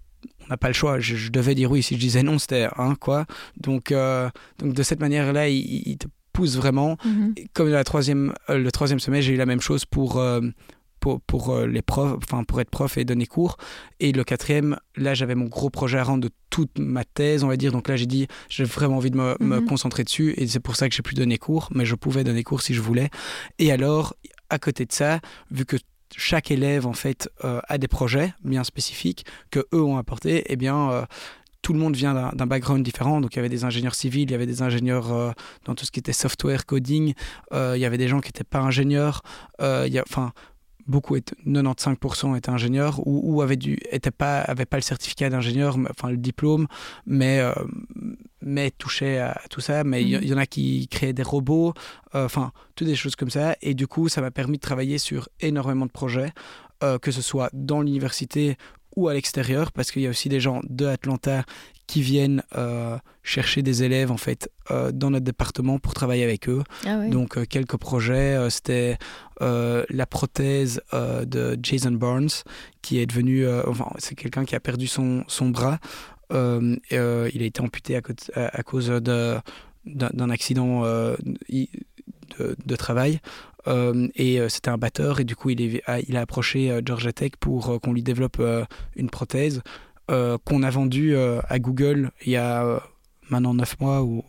[SPEAKER 2] on n'a pas le choix. Je, devais dire oui. Si je disais non, c'était un quoi. Donc, euh, donc de cette manière-là, il, te pousse vraiment. Mhm. Comme la troisième, euh, le troisième semestre, j'ai eu la même chose pour, euh, pour, pour, les profs, enfin pour être prof et donner cours. Et le quatrième, là, j'avais mon gros projet à rendre de toute ma thèse, on va dire. Donc là, j'ai dit, j'ai vraiment envie de me, me mhm. concentrer dessus. Et c'est pour ça que j'ai pu donner cours. Mais je pouvais donner cours si je voulais. Et alors, à côté de ça, vu que chaque élève en fait euh, a des projets bien spécifiques que eux ont apportés, eh bien euh, tout le monde vient d'un background différent. Donc il y avait des ingénieurs civils, il y avait des ingénieurs euh, dans tout ce qui était software, coding, il y avait des gens qui n'étaient pas ingénieurs. enfin, beaucoup, 95% étaient ingénieurs ou, ou avaient, dû, pas, avaient pas le certificat d'ingénieur, enfin le diplôme, mais, mais touchaient à tout ça. Mais il y, en a qui créaient des robots, enfin, toutes des choses comme ça. Et du coup, ça m'a permis de travailler sur énormément de projets, que ce soit dans l'université ou à l'extérieur, parce qu'il y a aussi des gens de Atlanta qui viennent euh, chercher des élèves en fait euh, dans notre département pour travailler avec eux. Ah Donc euh, quelques projets, c'était la prothèse de Jason Barnes qui est devenu, enfin c'est quelqu'un qui a perdu son, son bras. Il a été amputé à, à, cause d'un accident de, de, travail. et c'était un batteur et du coup il, est, il a approché Georgia Tech pour qu'on lui développe une prothèse euh, qu'on a vendu euh, à Google il y a euh, maintenant 9 mois ou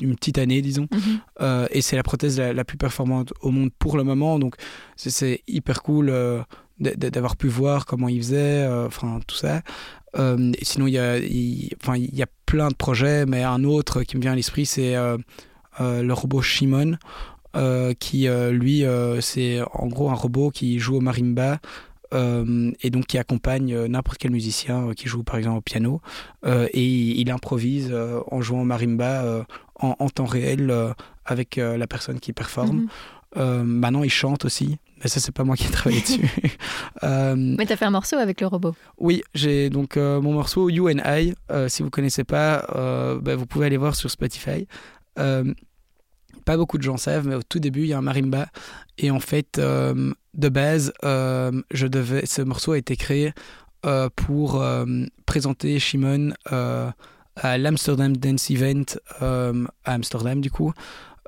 [SPEAKER 2] une petite année, disons. Mhm. et c'est la prothèse la, plus performante au monde pour le moment. Donc, c'est hyper cool d'avoir pu voir comment il faisait, enfin, tout ça. Et sinon, il y, a, enfin, il y a plein de projets, mais un autre qui me vient à l'esprit, c'est le robot Shimon. qui lui c'est en gros un robot qui joue au marimba euh, et donc qui accompagne euh, n'importe quel musicien euh, qui joue par exemple au piano et il, improvise en jouant marimba en, temps réel avec la personne qui performe. Mhm. maintenant, il chante aussi. Mais ça, c'est pas moi qui ai travaillé dessus.
[SPEAKER 1] Mais tu as fait un morceau avec le robot.
[SPEAKER 2] Oui, j'ai donc mon morceau You and I. si vous connaissez pas, bah, vous pouvez aller voir sur Spotify pas beaucoup de gens savent, mais au tout début, il y a un marimba. Et en fait, euh, de base, euh, je devais, ce morceau a été créé euh, pour présenter Shimon à l'Amsterdam Dance Event à Amsterdam, du coup.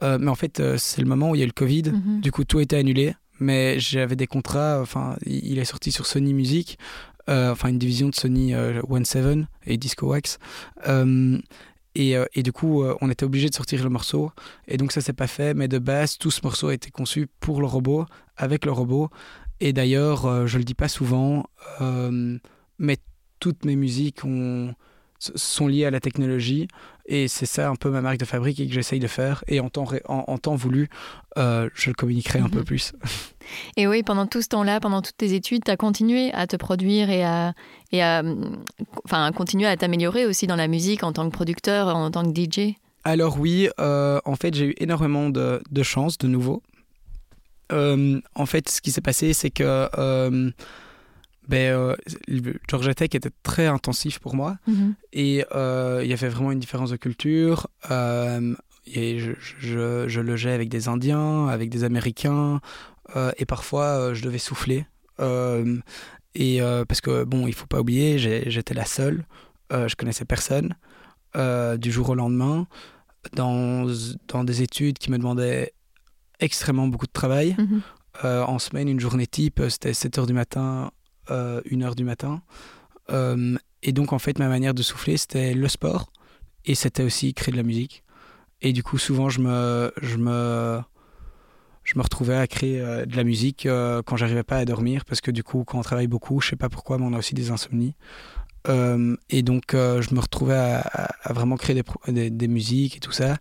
[SPEAKER 2] mais en fait, c'est le moment où il y a eu le Covid. Mhm. Du coup, tout a été annulé. Mais j'avais des contrats. Enfin, il est sorti sur Sony Music. enfin, une division de Sony One Seven et Disco Wax. Euh, et, du coup, euh, on était obligé de sortir le morceau. Et donc, ça s'est pas fait. Mais de base, tout ce morceau a été conçu pour le robot, avec le robot. Et d'ailleurs, euh, je le dis pas souvent, mais toutes mes musiques ont, sont liés à la technologie. Et c'est ça un peu ma marque de fabrique et que j'essaye de faire. Et en temps, en, temps voulu, euh, je le communiquerai un peu mhm. plus.
[SPEAKER 1] Et oui, pendant tout ce temps-là, pendant toutes tes études, tu as continué à te produire et à, et à, enfin, continuer à t'améliorer aussi dans la musique en tant que producteur, en tant que DJ
[SPEAKER 2] Alors oui, euh, en fait, j'ai eu énormément de, de chance de nouveau. Euh, en fait, ce qui s'est passé, c'est que ben, euh, Georgia Tech était très intensif pour moi mhm. et euh, il y avait vraiment une différence de culture. Euh, et je, je, je, logeais avec des Indiens, avec des Américains et parfois je devais souffler. et parce que bon, il faut pas oublier, j'étais la seule, je connaissais personne du jour au lendemain dans, dans des études qui me demandaient extrêmement beaucoup de travail. Mhm. en semaine, une journée type, c'était 7 heures du matin euh, une heure du matin. Euh, et donc, en fait, ma manière de souffler, c'était le sport et c'était aussi créer de la musique. Et du coup, souvent, je me, je me, je me retrouvais à créer euh, de la musique quand j'arrivais pas à dormir parce que du coup, quand on travaille beaucoup, je sais pas pourquoi, mais on a aussi des insomnies. et donc, je me retrouvais à, vraiment créer des, des, musiques et tout ça.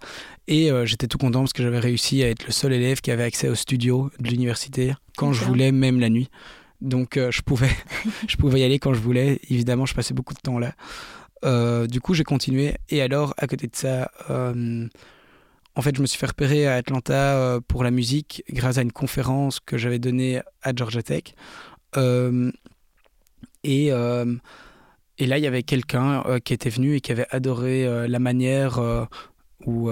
[SPEAKER 2] Et j'étais tout content parce que j'avais réussi à être le seul élève qui avait accès au studio de l'université quand je voulais, même la nuit. Donc euh, je, pouvais, je pouvais y aller quand je voulais. Évidemment, je passais beaucoup de temps là. Euh, du coup, j'ai continué. Et alors, à côté de ça, euh, en fait, je me suis fait repérer à Atlanta pour la musique grâce à une conférence que j'avais donnée à Georgia Tech. et, et là, il y avait quelqu'un qui était venu et qui avait adoré la manière ou,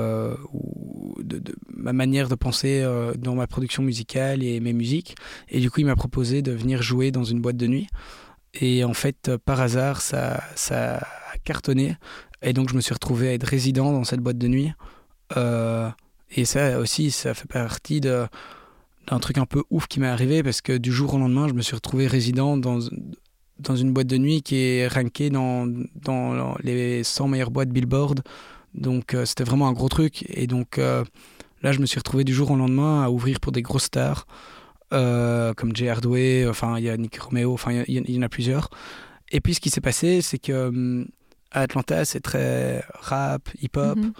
[SPEAKER 2] de, ma manière de penser euh, dans ma production musicale et mes musiques. Et du coup, il m'a proposé de venir jouer dans une boîte de nuit. Et en fait, euh, par hasard, ça, ça a cartonné. Et donc, je me suis retrouvé à être résident dans cette boîte de nuit. Euh, et ça aussi, ça fait partie de, d'un truc un peu ouf qui m'est arrivé parce que du jour au lendemain, je me suis retrouvé résident dans, dans une boîte de nuit qui est rankée dans, dans les 100 meilleures boîtes Billboard. Donc, c'était vraiment un gros truc. Et donc, Là, je me suis retrouvé du jour au lendemain à ouvrir pour des grosses stars, euh, comme Jay Hardway, enfin, il y a Nick Romeo, enfin, il y, en a plusieurs. Et puis, ce qui s'est passé, c'est que hum, à Atlanta, c'est très rap, hip-hop. Mhm.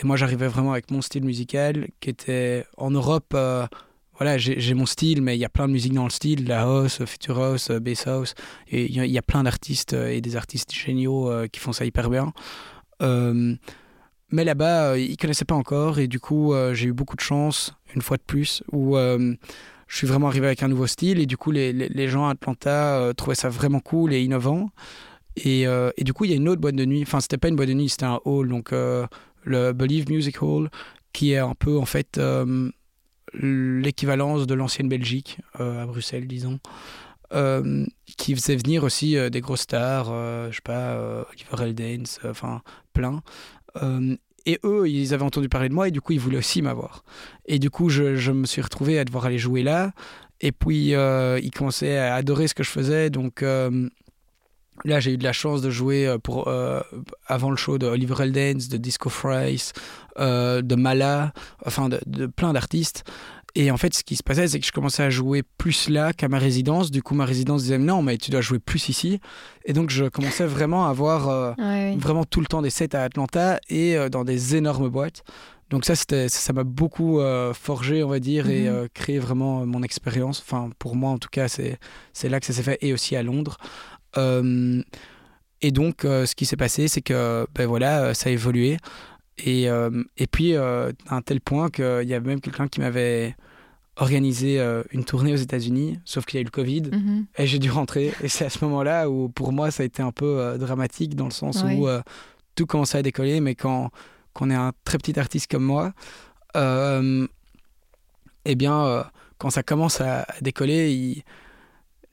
[SPEAKER 2] Et moi, j'arrivais vraiment avec mon style musical qui était en Europe. Euh, voilà, j'ai mon style, mais il y a plein de musique dans le style, la house, future house, bass house. Et il y, a plein d'artistes euh, et des artistes géniaux qui font ça hyper bien. Euh, mais là-bas, euh, ils connaissaient pas encore et du coup, euh, j'ai eu beaucoup de chance, une fois de plus, où euh, je suis vraiment arrivé avec un nouveau style et du coup, les, les, gens à Atlanta trouvaient ça vraiment cool et innovant. Et, et, du coup, il y a une autre boîte de nuit, enfin, c'était pas une boîte de nuit, c'était un hall, donc le Believe Music Hall, qui est un peu en fait l'équivalence de l'ancienne Belgique, à Bruxelles, disons. qui faisait venir aussi des grosses stars, je sais pas, Oliver Dance, enfin plein. Euh, et eux, ils avaient entendu parler de moi et du coup, ils voulaient aussi m'avoir. Et du coup, je, me suis retrouvé à devoir aller jouer là. Et puis, euh, ils commençaient à adorer ce que je faisais. Donc, euh, là, j'ai eu de la chance de jouer pour, avant le show de Oliver Eldens, de Disco Fries, de Mala, enfin, de plein d'artistes. Et en fait, ce qui se passait, c'est que je commençais à jouer plus là qu'à ma résidence. Du coup, ma résidence disait non, mais tu dois jouer plus ici. Et donc, je commençais vraiment à avoir euh, vraiment tout le temps des sets à Atlanta et euh, dans des énormes boîtes. Donc ça, ça m'a beaucoup euh, forgé, on va dire, et mhm. créé vraiment mon expérience. Enfin, pour moi, en tout cas, c'est là que ça s'est fait, et aussi à Londres. et donc, ce qui s'est passé, c'est que, ben voilà, ça a évolué. Et, euh, et puis, euh, à un tel point qu'il y avait même quelqu'un qui m'avait organisé euh, une tournée aux États-Unis, sauf qu'il y a eu le Covid, mhm. et j'ai dû rentrer. Et c'est à ce moment-là où, pour moi, ça a été un peu dramatique, dans le sens où tout commençait à décoller, mais quand, quand, on est un très petit artiste comme moi, eh bien, quand ça commence à, décoller, il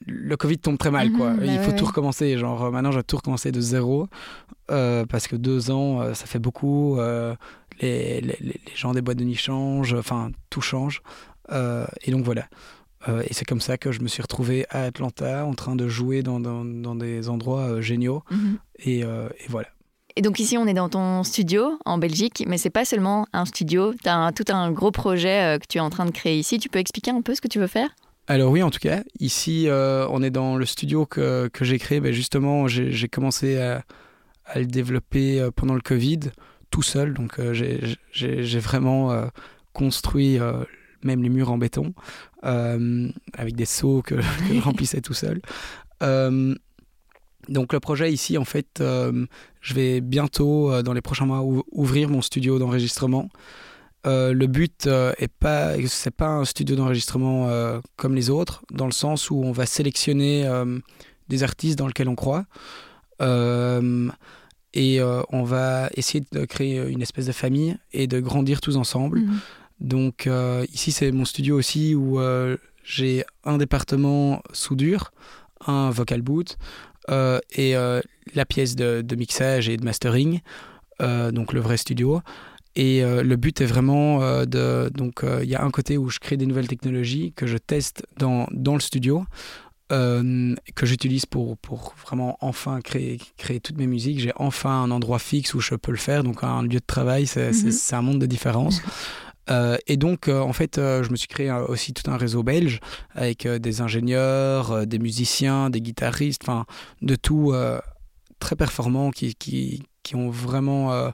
[SPEAKER 2] le Covid tombe très mal, quoi. Mhm, il bah faut tout recommencer. Genre, euh, maintenant, je vais tout recommencer de zéro. Euh, parce que deux ans, euh, ça fait beaucoup. les, les, les, gens des boîtes de nuit changent. Enfin, tout change. et donc, voilà. et c'est comme ça que je me suis retrouvé à Atlanta en train de jouer dans, dans, dans des endroits géniaux. Mhm. et, et, voilà.
[SPEAKER 1] Et donc ici, on est dans ton studio en Belgique, mais c'est pas seulement un studio. Tu as tout un gros projet que tu es en train de créer ici. Tu peux expliquer un peu ce que tu veux faire?
[SPEAKER 2] Alors oui, en tout cas, ici, euh, on est dans le studio que, que j'ai créé. Ben justement, j'ai commencé à, à le développer pendant le Covid tout seul. Donc j'ai vraiment construit même les murs en béton avec des seaux que, que je remplissais tout seul. donc le projet ici, en fait, je vais bientôt, dans les prochains mois, ouvrir mon studio d'enregistrement. Euh, le but euh, est pas, c'est pas un studio d'enregistrement euh, comme les autres, dans le sens où on va sélectionner des artistes dans lesquels on croit. et on va essayer de créer une espèce de famille et de grandir tous ensemble. Mhm. Donc ici, c'est mon studio aussi où j'ai un département soudure, un vocal boot et la pièce de, de, mixage et de mastering, donc le vrai studio. Et euh, le but est vraiment euh, de... Donc euh, il y a un côté où je crée des nouvelles technologies que je teste dans, dans le studio, que j'utilise pour, pour vraiment enfin créer, créer toutes mes musiques. J'ai enfin un endroit fixe où je peux le faire, donc un lieu de travail, c'est mhm. un monde de différence. et donc, en fait, je me suis créé aussi tout un réseau belge avec des ingénieurs, des musiciens, des guitaristes, enfin, de tout très performants qui, qui, qui ont vraiment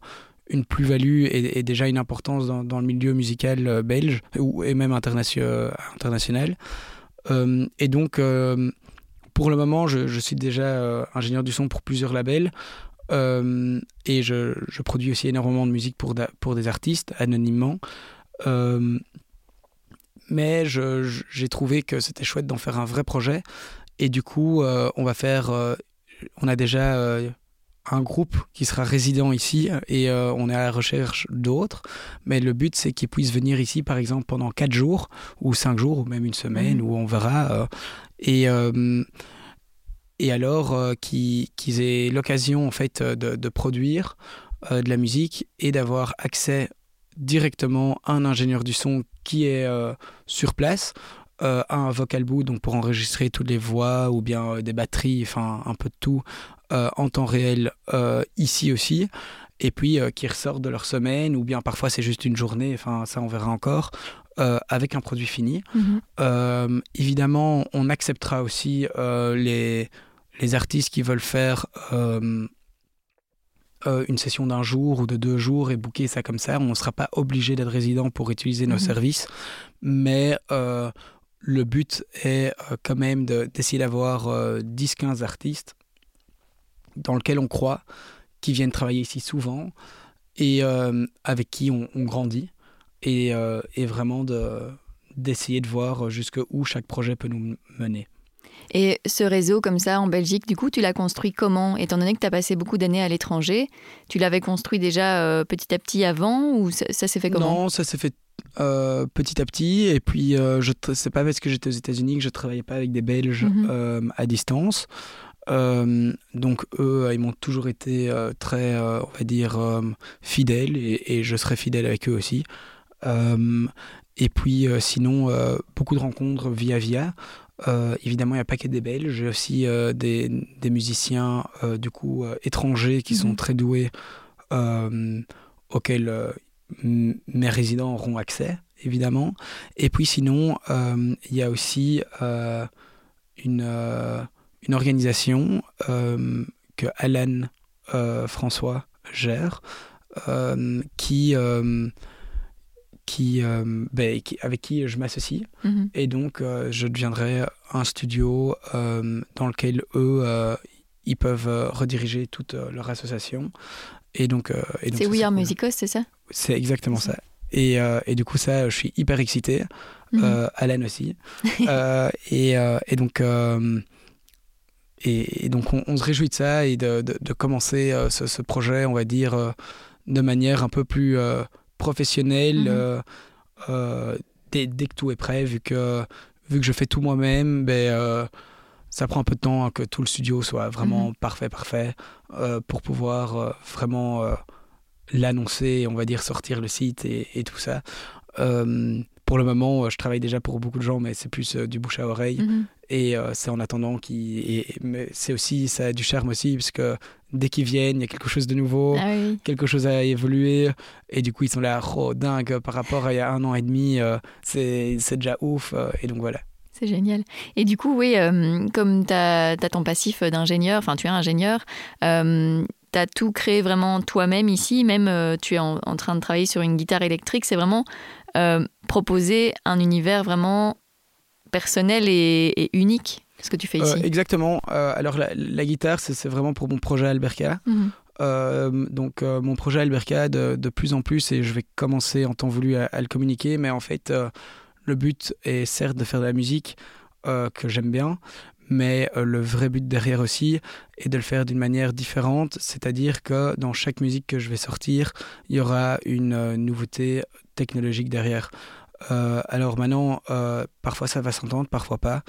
[SPEAKER 2] une plus-value et, déjà une importance dans, le milieu musical euh, belge ou, et même international. Euh, et donc, euh, pour le moment, je, suis déjà ingénieur du son pour plusieurs labels. et je, produis aussi énormément de musique pour, pour des artistes anonymement. mais j'ai trouvé que c'était chouette d'en faire un vrai projet. Et du coup, on va faire. on a déjà un groupe qui sera résident ici et euh, on est à la recherche d'autres. Mais le but, c'est qu'ils puissent venir ici, par exemple, pendant 4 jours ou 5 jours ou même une semaine mhm. où on verra. Euh, et, euh, et alors qu'ils aient l'occasion, en fait, de, de produire de la musique et d'avoir accès directement à un ingénieur du son qui est sur place. À un vocal boot donc pour enregistrer toutes les voix ou bien des batteries, enfin un peu de tout, euh, en temps réel euh, ici aussi, et puis euh, qui ressortent de leur semaine, ou bien parfois c'est juste une journée, enfin ça on verra encore, avec un produit fini. Mhm. évidemment, on acceptera aussi les, les artistes qui veulent faire une session d'un jour ou de deux jours et booker ça comme ça. On ne sera pas obligé d'être résident pour utiliser nos mhm. services, mais le but est quand même d'essayer d'avoir 10-15 artistes dans lequel on croit, qui viennent travailler ici souvent et euh, avec qui on, grandit et, euh, et vraiment d'essayer de voir jusqu'où chaque projet peut nous mener.
[SPEAKER 1] Et ce réseau comme ça en Belgique, du coup, tu l'as construit comment Étant donné que tu as passé beaucoup d'années à l'étranger, tu l'avais construit déjà euh, petit à petit avant ou ça, s'est fait comment?
[SPEAKER 2] Non, ça s'est fait petit à petit. Et puis, je c'est pas parce que j'étais aux États-Unis que je travaillais pas avec des Belges mhm. à distance. Euh, donc eux, ils m'ont toujours été euh, très, euh, on va dire, fidèles et, je serai fidèle avec eux aussi. et puis sinon, beaucoup de rencontres via via. Évidemment, il n'y a pas que des Belges, j'ai aussi des, des, musiciens du coup étrangers qui sont mhm. très doués, auxquels mes résidents auront accès, évidemment. Et puis sinon, il y a aussi une une organisation euh, que Alan euh, François gère, euh, qui, qui, ben, qui, avec qui je m'associe. Mhm. Et donc, je deviendrai un studio dans lequel eux, ils peuvent rediriger toute leur association. Et donc,
[SPEAKER 1] c'est We Are Musicos, c'est ça?
[SPEAKER 2] C'est exactement ça. Et, et, du coup, ça, je suis hyper excité. Mhm. Alan aussi. et, et, donc, et, donc on, se réjouit de ça et de, de, commencer euh, ce, projet, on va dire, euh, de manière un peu plus euh, professionnelle mhm. dès, dès, que tout est prêt, vu que, vu que je fais tout moi-même, ben, ça prend un peu de temps que tout le studio soit vraiment mhm. parfait, parfait, pour pouvoir vraiment l'annoncer, on va dire sortir le site et, et tout ça pour le moment, je travaille déjà pour beaucoup de gens, mais c'est plus du bouche à oreille. Mhm. Et euh, c'est en attendant qui mais c'est aussi ça a du charme aussi parce que dès qu'ils viennent il y a quelque chose de nouveau ah quelque chose a évolué et du coup ils sont là oh dingue par rapport à il y a un an et demi euh, c'est déjà ouf euh, et donc voilà.
[SPEAKER 1] C'est génial. Et du coup, oui, comme tu as, ton passif d'ingénieur, enfin tu es ingénieur, as tout créé vraiment toi-même ici, même tu es en, train de travailler sur une guitare électrique, c'est vraiment proposer un univers vraiment personnel et, unique, ce que tu fais ici.
[SPEAKER 2] exactement. alors la, guitare, c'est vraiment pour mon projet Alberca. Mhm. Euh, donc euh, mon projet Alberca de, de, plus en plus et je vais commencer en temps voulu à, le communiquer mais en fait euh, le but est certes de faire de la musique que j'aime bien mais le vrai but derrière aussi est de le faire d'une manière différente c'est-à-dire que dans chaque musique que je vais sortir il y aura une nouveauté technologique derrière alors maintenant parfois ça va s'entendre parfois pas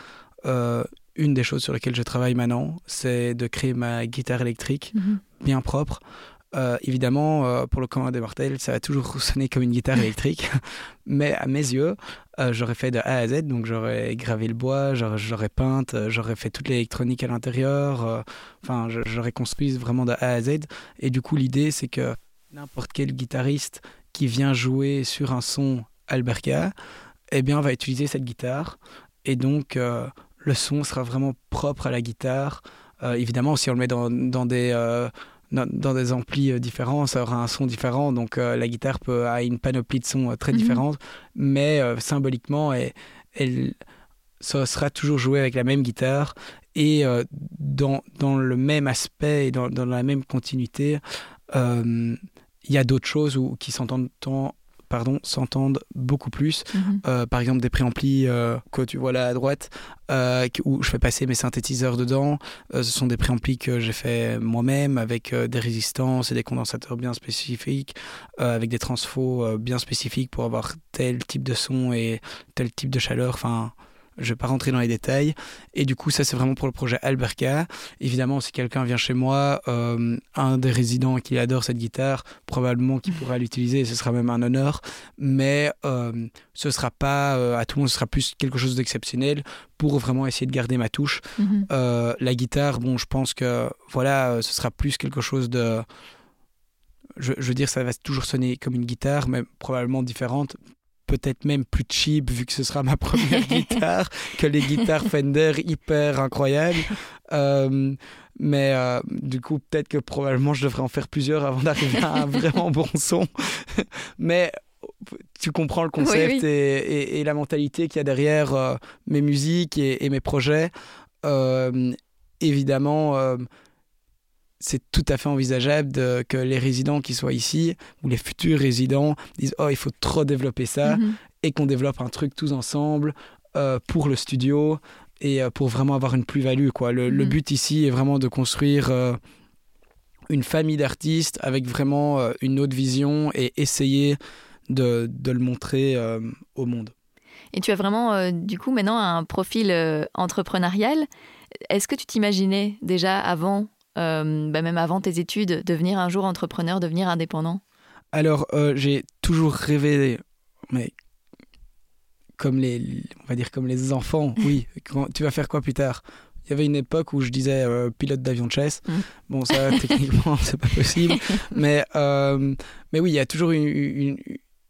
[SPEAKER 2] une des choses sur lesquelles je travaille maintenant, c'est de créer ma guitare électrique mhm. bien propre. Euh, évidemment, euh, pour le commun des mortels, ça va toujours sonner comme une guitare électrique, mais à mes yeux, euh, j'aurais fait de A à Z, donc j'aurais gravé le bois, j'aurais peint, j'aurais fait toute l'électronique à l'intérieur, enfin, j'aurais construit vraiment de A à Z. Et du coup, l'idée, c'est que n'importe quel guitariste qui vient jouer sur un son Alberca, eh bien, va utiliser cette guitare. Et donc, le son sera vraiment propre à la guitare. Euh, évidemment, si on le met dans, des, euh, dans, des amplis euh, différents, ça aura un son différent. Donc la guitare peut, a une panoplie de sons très mhm. différentes, mais symboliquement, elle, elle, ça sera toujours joué avec la même guitare et dans, dans, le même aspect et dans, dans la même continuité. Il y a d'autres choses où, qui s'entendent pardon, s'entendent beaucoup plus. Mhm. Euh, par exemple, des préamplis euh, que tu vois là à droite, euh, où je fais passer mes synthétiseurs dedans. ce sont des préamplis que j'ai fait moi-même avec des résistances et des condensateurs bien spécifiques, avec des transfos bien spécifiques pour avoir tel type de son et tel type de chaleur. Enfin, je vais pas rentrer dans les détails. Et du coup, ça, c'est vraiment pour le projet Alberca. Évidemment, si quelqu'un vient chez moi, euh, un des résidents qui adore cette guitare, probablement qu'il pourra l'utiliser, ce sera même un honneur. Mais euh, ce sera pas euh, à tout le monde, ce sera plus quelque chose d'exceptionnel pour vraiment essayer de garder ma touche. Mhm. la guitare, bon, je pense que voilà, ce sera plus quelque chose de je, je, veux dire, ça va toujours sonner comme une guitare, mais probablement différente, peut-être même plus cheap vu que ce sera ma première guitare que les guitares Fender hyper incroyables. Euh, mais euh, du coup, peut-être que probablement je devrais en faire plusieurs avant d'arriver à un vraiment bon son. mais tu comprends le concept Et, la mentalité qu'il y a derrière euh, mes musiques et, et mes projets. évidemment, c'est tout à fait envisageable de, que les résidents qui soient ici, ou les futurs résidents, disent Oh, il faut trop développer ça, mhm. et qu'on développe un truc tous ensemble euh, pour le studio et euh, pour vraiment avoir une plus-value. Quoi. Le, le, mhm. but ici est vraiment de construire euh, une famille d'artistes avec vraiment une autre vision et essayer de, de le montrer au monde.
[SPEAKER 1] Et tu as vraiment, du coup, maintenant un profil entrepreneurial. Est-ce que tu t'imaginais déjà avant euh, bah, même avant tes études, devenir un jour entrepreneur, devenir indépendant
[SPEAKER 2] Alors, euh, j'ai toujours rêvé, mais comme les, on va dire comme les enfants, oui. tu vas faire quoi plus tard? Il y avait une époque où je disais euh, pilote d'avion de chasse. Mmh. Bon, ça, techniquement, c'est pas possible. Mais, mais oui, il y a toujours une,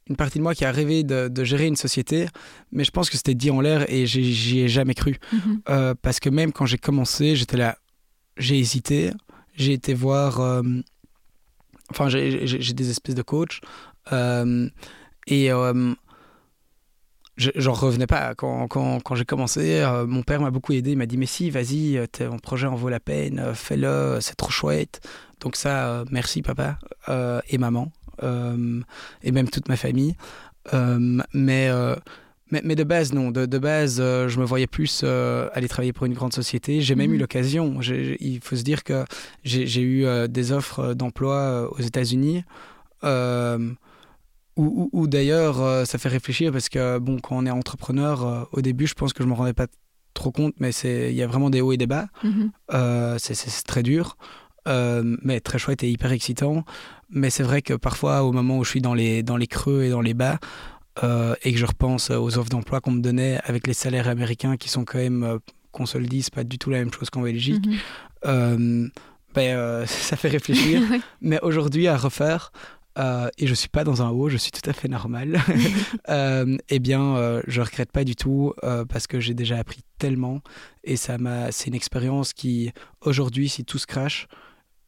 [SPEAKER 2] une, partie de moi qui a rêvé de, de, gérer une société. Mais je pense que c'était dit en l'air et j'y ai jamais cru. Mmh. parce que même quand j'ai commencé, j'étais là, j'ai hésité. J'ai été voir. Euh, enfin, j'ai des espèces de coachs. Euh, et euh, j'en revenais pas. Quand, quand, quand j'ai commencé, mon père m'a beaucoup aidé. Il m'a dit Mais si, vas-y, ton projet en vaut la peine, fais-le, c'est trop chouette. Donc, ça, merci papa et maman, et même toute ma famille. mais mais, mais, de base, non. De, de base, euh, je me voyais plus euh, aller travailler pour une grande société. J'ai même eu mhm. l'occasion. Il faut se dire que j'ai eu euh, des offres d'emploi aux États-Unis. Ou, ou, d'ailleurs, ça fait réfléchir parce que bon, quand on est entrepreneur, au début, je pense que je ne me rendais pas trop compte, mais il y a vraiment des hauts et des bas. Mhm. c'est très dur. mais très chouette et hyper excitant. Mais c'est vrai que parfois, au moment où je suis dans les, dans les creux et dans les bas, euh, et que je repense aux offres d'emploi qu'on me donnait avec les salaires américains qui sont quand même, euh, qu'on se le dise, pas du tout la même chose qu'en Belgique, euh, ben, ça fait réfléchir. Mais aujourd'hui, à refaire, et je suis pas dans un haut, je suis tout à fait normal, eh bien, je regrette pas du tout parce que j'ai déjà appris tellement et ça m'a, c'est une expérience qui, aujourd'hui, si tout se crache,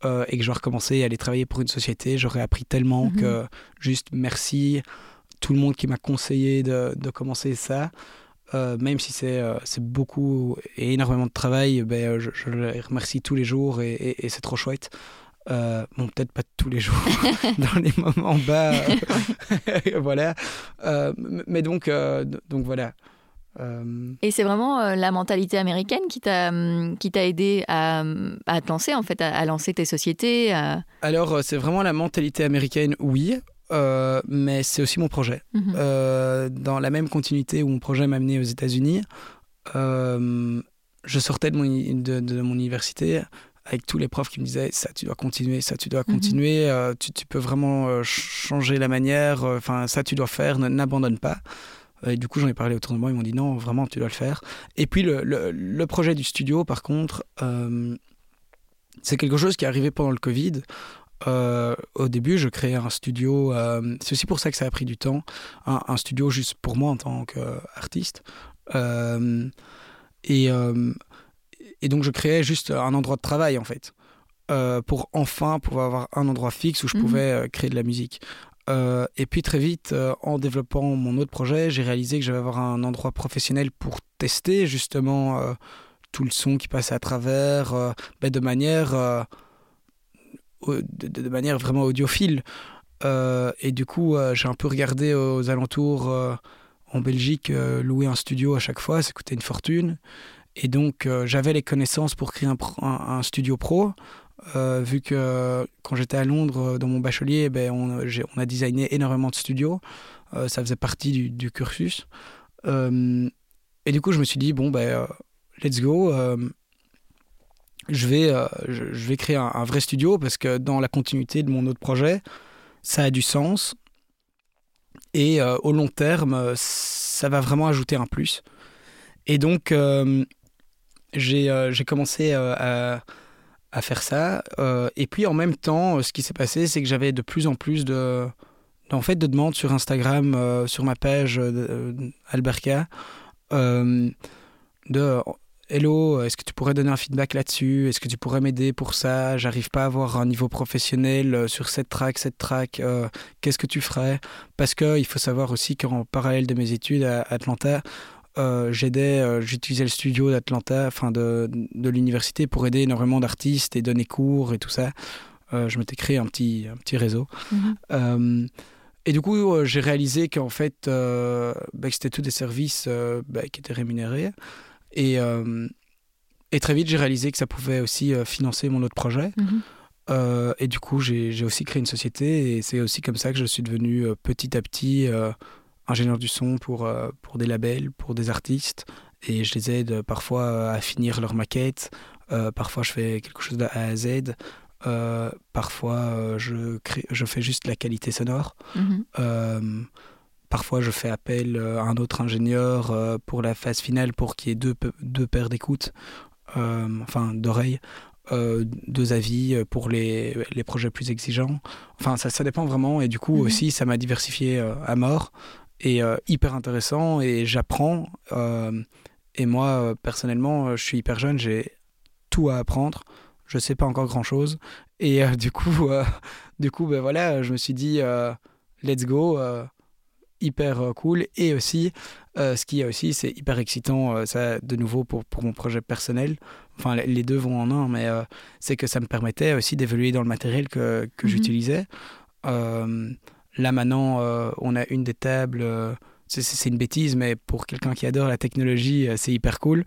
[SPEAKER 2] et que je recommencer à aller travailler pour une société, j'aurais appris tellement
[SPEAKER 1] Mhm.
[SPEAKER 2] que juste merci tout le monde qui m'a conseillé de, de commencer ça. Euh, même si c'est euh, beaucoup et énormément de travail, ben, euh, je, je les remercie tous les jours et, et- et c'est trop chouette. Euh, bon, peut-être pas tous les jours, dans les moments bas. voilà. Mais donc, donc voilà.
[SPEAKER 1] Et c'est vraiment la mentalité américaine qui t'a hum, qui t'a aidé à, à te lancer, en fait, à, à lancer tes sociétés. à-
[SPEAKER 2] alors, c'est vraiment la mentalité américaine, oui, euh, mais c'est aussi mon projet.
[SPEAKER 1] Mhm.
[SPEAKER 2] Euh, dans la même continuité où mon projet m'a amené aux États-Unis, euh, je sortais de mon, i- de, de mon université avec tous les profs qui me disaient ça tu dois continuer, ça tu dois
[SPEAKER 1] Mhm.
[SPEAKER 2] continuer, tu, tu peux vraiment changer la manière, enfin ça tu dois faire, ne- n'abandonne pas. Et du coup j'en ai parlé autour de moi, ils m'ont dit non vraiment tu dois le faire. Et puis le, le- le projet du studio par contre, c'est quelque chose qui est arrivé pendant le Covid. Euh, au début, je créais un studio. euh, c'est aussi pour ça que ça a pris du temps. Un, un studio juste pour moi en tant qu'artiste. Euh, et, et donc, je créais juste un endroit de travail en fait. pour enfin pouvoir avoir un endroit fixe où je
[SPEAKER 1] Mhm.
[SPEAKER 2] pouvais créer de la musique. Et puis très vite, en développant mon autre projet, j'ai réalisé que j'allais avoir un endroit professionnel pour tester justement tout le son qui passait à travers, ben, de manière de, manière vraiment audiophile. Euh, et du coup, euh, j'ai un peu regardé aux alentours euh, en Belgique, louer un studio à chaque fois, ça coûtait une fortune. Et donc, j'avais les connaissances pour créer un, studio pro. vu que quand j'étais à Londres, dans mon bachelier, ben, on, a designé énormément de studios. Ça faisait partie du, cursus. Et du coup, je me suis dit, bon, ben, let's go. Je vais, euh, je, vais créer un, vrai studio parce que dans la continuité de mon autre projet, ça a du sens. Et euh, au long terme, euh, ça va vraiment ajouter un plus. Et donc, euh, j'ai commencé à, à faire ça. et puis, en même temps, ce qui s'est passé, c'est que j'avais de plus en plus de, en fait, de demandes sur Instagram, sur ma page Alberca, de Hello, est-ce que tu pourrais donner un feedback là-dessus? Est-ce que tu pourrais m'aider pour ça? J'arrive pas à avoir un niveau professionnel euh, sur cette track, cette track. euh, Qu'est-ce que tu ferais? Parce que il faut savoir aussi qu'en parallèle de mes études à Atlanta, euh, j'aidais, euh, j'utilisais le studio d'Atlanta, enfin de, de l'université, pour aider énormément d'artistes et donner cours et tout ça. Euh, je m'étais créé un petit, un petit réseau.
[SPEAKER 1] Mhm.
[SPEAKER 2] Euh, et du coup, j'ai réalisé qu'en fait, bah, c'était tous des services bah, qui étaient rémunérés. Et, euh, et très vite, j'ai réalisé que ça pouvait aussi euh, financer mon autre projet.
[SPEAKER 1] Mhm.
[SPEAKER 2] Euh, et du coup, j'ai aussi créé une société. Et c'est aussi comme ça que je suis devenu euh, petit à petit euh, ingénieur du son pour, pour des labels, pour des artistes. Et je les aide parfois à finir leur maquette. Parfois, je fais quelque chose de A à Z. Parfois, je, crée, je fais juste la qualité sonore.
[SPEAKER 1] Mhm.
[SPEAKER 2] Parfois, je fais appel euh, à un autre ingénieur euh, pour la phase finale pour qu'il y ait deux, deux paires d'écoute, euh, enfin d'oreilles, euh, deux avis pour les, les projets plus exigeants. Enfin, ça, ça dépend vraiment. Et du coup,
[SPEAKER 1] Mhm.
[SPEAKER 2] aussi, ça m'a diversifié à mort et hyper intéressant. Et j'apprends. et moi, personnellement, je suis hyper jeune, j'ai tout à apprendre. Je sais pas encore grand chose. Et euh, du coup, euh, du coup, ben voilà, je me suis dit, euh, let's go, hyper euh, cool. Et aussi, euh, ce qui est aussi, c'est hyper excitant, euh, ça, de nouveau pour, pour mon projet personnel. Enfin, les- deux vont en un, mais euh, c'est que ça me permettait aussi d'évoluer dans le matériel que, que
[SPEAKER 1] Mhm.
[SPEAKER 2] j'utilisais. Là, maintenant, on a une des tables. c'est- une bêtise, mais pour quelqu'un qui adore la technologie, c'est hyper cool.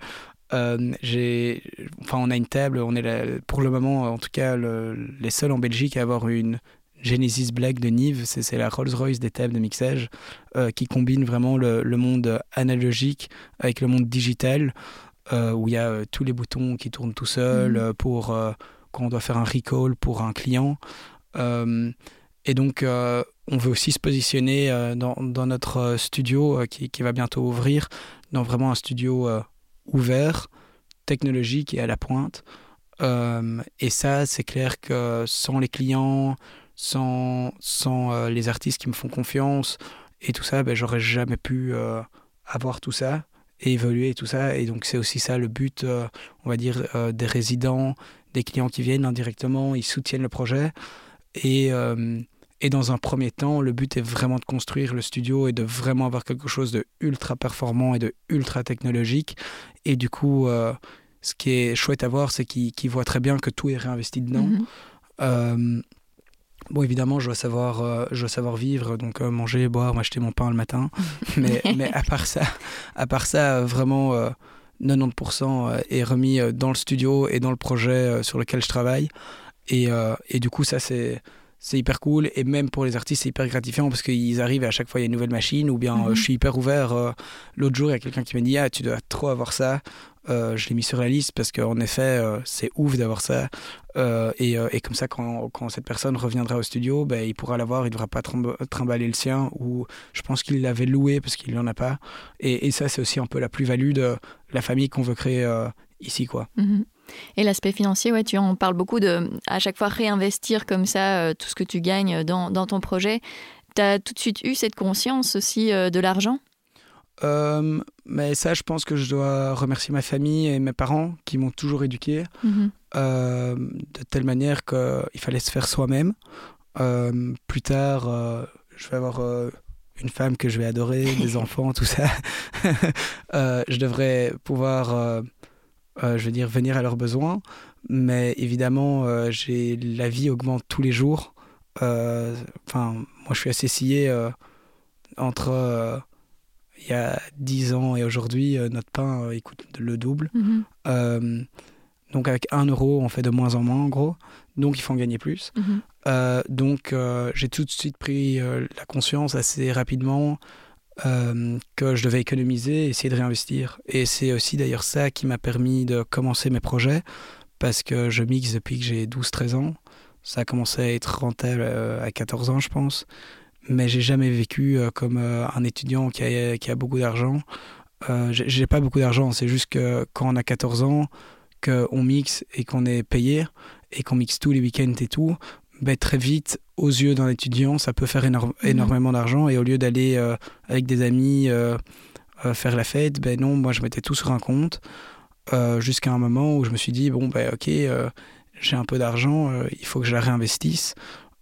[SPEAKER 2] J'ai, enfin, on a une table, on est pour le moment, en tout cas, le- les seuls en Belgique à avoir une Genesis Black de Nive. C'est la Rolls-Royce des tables de mixage euh, qui combine vraiment le, le monde analogique avec le monde digital, euh, où il y a euh, tous les boutons qui tournent tout seuls euh, pour quand on doit faire un recall pour un client. Et donc, on veut aussi se positionner dans, dans notre studio qui, qui va bientôt ouvrir, dans vraiment un studio ouvert, technologique et à la pointe. Et ça, c'est clair que sans les clients, sans, sans euh, les artistes qui me font confiance et tout ça, ben, j'aurais jamais pu euh, avoir tout ça et évoluer et tout ça. Et donc, c'est aussi ça le but, euh, on va dire, des résidents, des clients qui viennent indirectement, ils soutiennent le projet. Et, et dans un premier temps, le but est vraiment de construire le studio et de vraiment avoir quelque chose de ultra performant et de ultra technologique. Et du coup, ce qui est chouette à voir, c'est qu'ils voient très bien que tout est réinvesti dedans. Mhm. Bon, évidemment, je dois savoir, euh, je dois savoir vivre, donc euh, manger, boire, m'acheter mon pain le matin. mais, mais à part ça, à part ça, vraiment, 90% euh, est remis dans le studio et dans le projet sur lequel je travaille. Et, et du coup, ça, c'est c'est hyper cool et même pour les artistes c'est hyper gratifiant parce qu'ils arrivent et à chaque fois il y a une nouvelle machine ou bien mhm. je suis hyper ouvert l'autre jour il y a quelqu'un qui m'a dit ah tu dois trop avoir ça euh, je l'ai mis sur la liste parce qu'en effet, euh, c'est ouf d'avoir ça. Euh, et, comme ça, quand, cette personne reviendra au studio, ben, il pourra l'avoir, il ne devra pas trimballer le sien, ou je pense qu'il l'avait loué parce qu'il n'en a pas. Et, et ça, c'est aussi un peu la plus-value de la famille qu'on veut créer ici. quoi.
[SPEAKER 1] Mhm. Et l'aspect financier, ouais, tu en parles beaucoup de à chaque fois réinvestir comme ça tout ce que tu gagnes dans, dans ton projet. Tu as tout de suite eu cette conscience aussi de l'argent?
[SPEAKER 2] Euh, mais ça, je pense que je dois remercier ma famille et mes parents qui m'ont toujours éduqué mhm. euh, de telle manière qu'il fallait se faire soi-même. Euh, plus tard, je vais avoir une femme que je vais adorer, des enfants, tout ça. je devrais pouvoir, je veux dire, venir à leurs besoins. Mais évidemment, j'ai la vie augmente tous les jours. Enfin, moi, je suis assez scié entre il y a 10 ans et aujourd'hui, euh, notre pain euh, il coûte le double. Mhm. Euh, donc avec 1 euro, on fait de moins en moins en gros. Donc il faut en gagner plus. Mhm. donc j'ai tout de suite pris la conscience assez rapidement que je devais économiser et essayer de réinvestir. Et c'est aussi d'ailleurs ça qui m'a permis de commencer mes projets parce que je mixe depuis que j'ai 12-13 ans. Ça a commencé à être rentable à 14 ans, je pense mais j'ai jamais vécu euh, comme euh, un étudiant qui a, qui a beaucoup d'argent. Euh, j'ai pas beaucoup d'argent, c'est juste que quand on a 14 ans, qu'on mixe et qu'on est payé et qu'on mixe tous les week-ends et tout, ben, très vite, aux yeux d'un étudiant, ça peut faire mhm. énormément d'argent. Et au lieu d'aller avec des amis faire la fête, ben non, moi je mettais tout sur un compte jusqu'à un moment où je me suis dit, bon, ben ok, j'ai un peu d'argent, il faut que je la réinvestisse.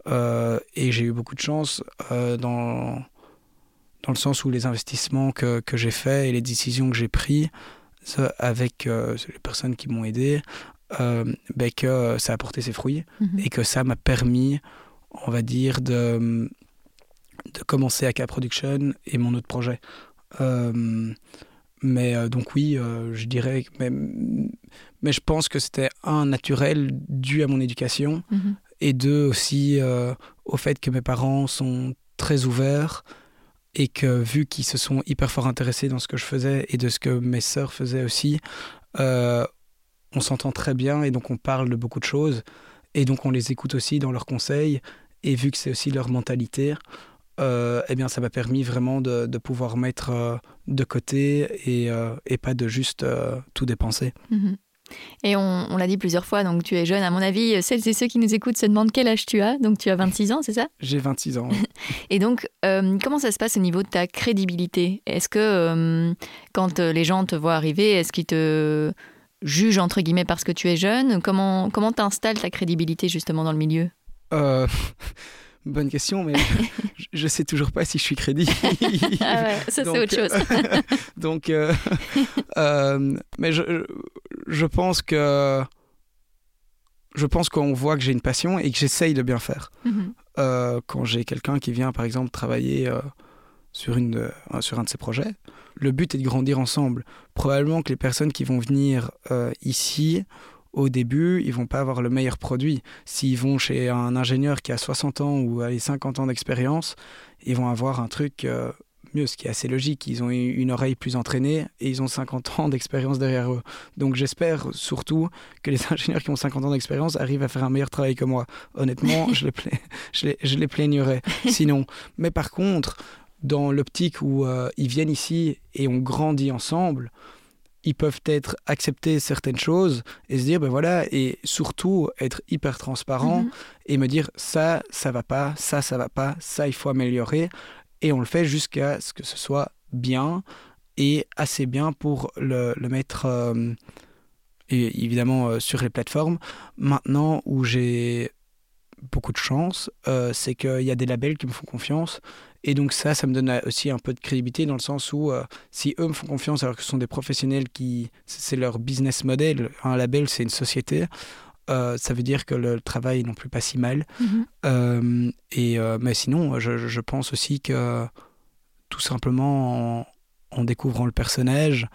[SPEAKER 2] Euh, et j'ai eu beaucoup de chance euh, dans, dans le sens où les investissements que, que j'ai faits et les décisions que j'ai prises avec euh, les personnes qui m'ont aidé, ben que ça a porté ses fruits mhm. et que ça m'a permis, on va dire, de, de commencer à K-Production et mon autre projet. mais donc oui, je dirais, mais, mais je pense que c'était un naturel dû à mon éducation. Mhm et deux aussi euh, au fait que mes parents sont très ouverts et que vu qu'ils se sont hyper fort intéressés dans ce que je faisais et de ce que mes sœurs faisaient aussi, euh, on s'entend très bien et donc on parle de beaucoup de choses et donc on les écoute aussi dans leurs conseils et vu que c'est aussi leur mentalité, euh, eh bien ça m'a permis vraiment de, pouvoir mettre de côté et, et, pas de juste tout dépenser.
[SPEAKER 1] Mm-hmm. Et on, l'a dit plusieurs fois, donc tu es jeune. À mon avis, celles et ceux qui nous écoutent se demandent quel âge tu as. Donc tu as 26 ans, c'est ça?
[SPEAKER 2] J'ai 26 ans.
[SPEAKER 1] et donc, euh, comment ça se passe au niveau de ta crédibilité? Est-ce que euh, quand euh, les gens te voient arriver, est-ce qu'ils te jugent entre guillemets parce que tu es jeune? Comment comment t'installes ta crédibilité justement dans le milieu?
[SPEAKER 2] Bonne question, mais je, ne sais toujours pas si je suis crédible.
[SPEAKER 1] ah ouais, ça c'est autre chose.
[SPEAKER 2] donc, mais je, je pense que je pense qu'on voit que j'ai une passion et que j'essaye de bien faire. Mhm. Euh, quand j'ai quelqu'un qui vient, par exemple, travailler euh, sur, une, euh, sur un de ses projets, le but est de grandir ensemble. Probablement que les personnes qui vont venir ici, au début, ils vont pas avoir le meilleur produit. S'ils vont chez un ingénieur qui a 60 ans ou 50 ans d'expérience, ils vont avoir un truc mieux, ce qui est assez logique. Ils ont une oreille plus entraînée et ils ont 50 ans d'expérience derrière eux. Donc j'espère surtout que les ingénieurs qui ont 50 ans d'expérience arrivent à faire un meilleur travail que moi. Honnêtement, je, les je, les, je les plaignerais sinon. Mais par contre, dans l'optique où euh, ils viennent ici et on grandit ensemble, ils peuvent être accepter certaines choses et se dire ben voilà et surtout être hyper transparent mhm. et me dire ça ça va pas ça ça va pas ça il faut améliorer et on le fait jusqu'à ce que ce soit bien et assez bien pour le, mettre euh, et évidemment sur les plateformes. Maintenant, où j'ai beaucoup de chance, c'est qu'il y a des labels qui me font confiance. Et donc ça, ça me donne aussi un peu de crédibilité dans le sens où si eux me font confiance alors que ce sont des professionnels qui... C'est leur business model. Un label, c'est une société. Euh, ça veut dire que le travail non plus pas si mal. Mhm. Euh, et, euh, mais sinon, je, je, pense aussi que tout simplement en, en découvrant le personnage,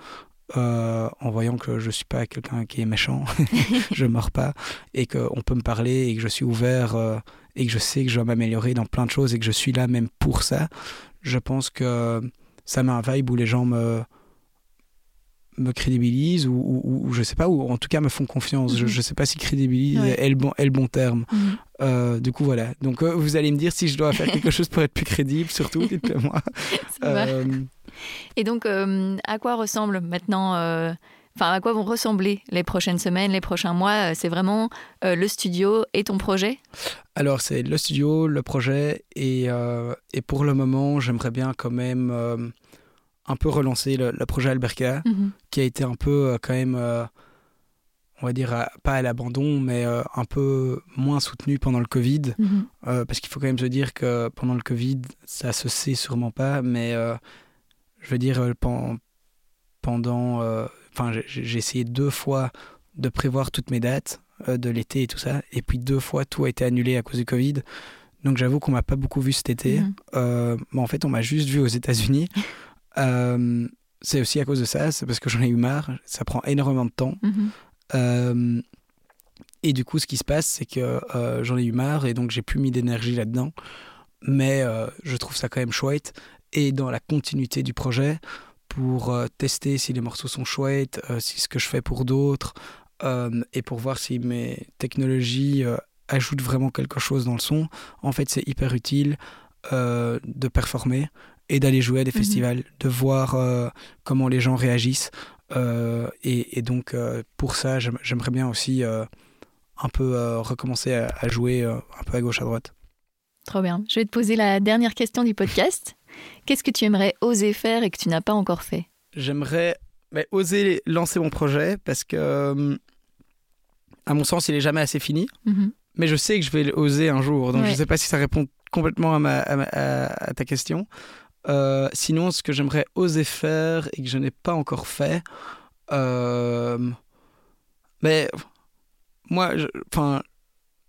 [SPEAKER 2] en voyant que je suis pas quelqu'un qui est méchant, je mords pas, et qu'on peut me parler et que je suis ouvert et que je sais que je dois m'améliorer dans plein de choses et que je suis là même pour ça, je pense que ça met un vibe où les gens me me crédibilisent ou, ou, ou, je sais pas ou en tout cas me font confiance. Je, mhm. je sais pas si crédibilise est, le bon, est le bon terme. Mhm. euh, du coup voilà. Donc euh, vous allez me dire si je dois faire quelque chose pour être plus crédible surtout dites-le moi.
[SPEAKER 1] Euh... et donc euh, à quoi ressemble maintenant Enfin, à quoi vont ressembler les prochaines semaines, les prochains mois? C'est vraiment le studio et ton projet?
[SPEAKER 2] Alors, c'est le studio, le projet, et, et pour le moment, j'aimerais bien quand même un peu relancé le, projet Alberca, mhm. qui a été un peu euh, quand même, euh, on va dire, pas à l'abandon, mais euh, un peu moins soutenu pendant le Covid. Mhm. parce qu'il faut quand même se dire que pendant le Covid, ça se sait sûrement pas, mais je veux dire, pendant. Enfin, j'ai essayé deux fois de prévoir toutes mes dates de l'été et tout ça, et puis deux fois tout a été annulé à cause du Covid. Donc j'avoue qu'on m'a pas beaucoup vu cet été. Mhm. mais en fait, on m'a juste vu aux États-Unis. Euh, c'est aussi à cause de ça, c'est parce que j'en ai eu marre, ça prend énormément de temps. Mhm. Euh, et du coup, ce qui se passe, c'est que euh, j'en ai eu marre et donc j'ai plus mis d'énergie là-dedans. Mais je trouve ça quand même chouette. Et dans la continuité du projet, pour tester si les morceaux sont chouettes, si ce que je fais pour d'autres, et pour voir si mes technologies ajoutent vraiment quelque chose dans le son, en fait, c'est hyper utile de performer et d'aller jouer à des mhm. festivals, de voir euh, comment les gens réagissent. Euh, et, donc, euh, pour ça, j'aimerais bien aussi un peu recommencer à, jouer un peu à gauche, à droite.
[SPEAKER 1] Trop bien. Je vais te poser la dernière question du podcast. Qu'est-ce que tu aimerais oser faire et que tu n'as pas encore fait?
[SPEAKER 2] J'aimerais oser lancer mon projet parce que, à mon sens, il est jamais assez fini. Mhm. Mais je sais que je vais oser un jour. Donc, je ne sais pas si ça répond complètement à, ma, à ta question. Euh, sinon, ce que j'aimerais oser faire et que je n'ai pas encore fait, euh, mais moi, enfin,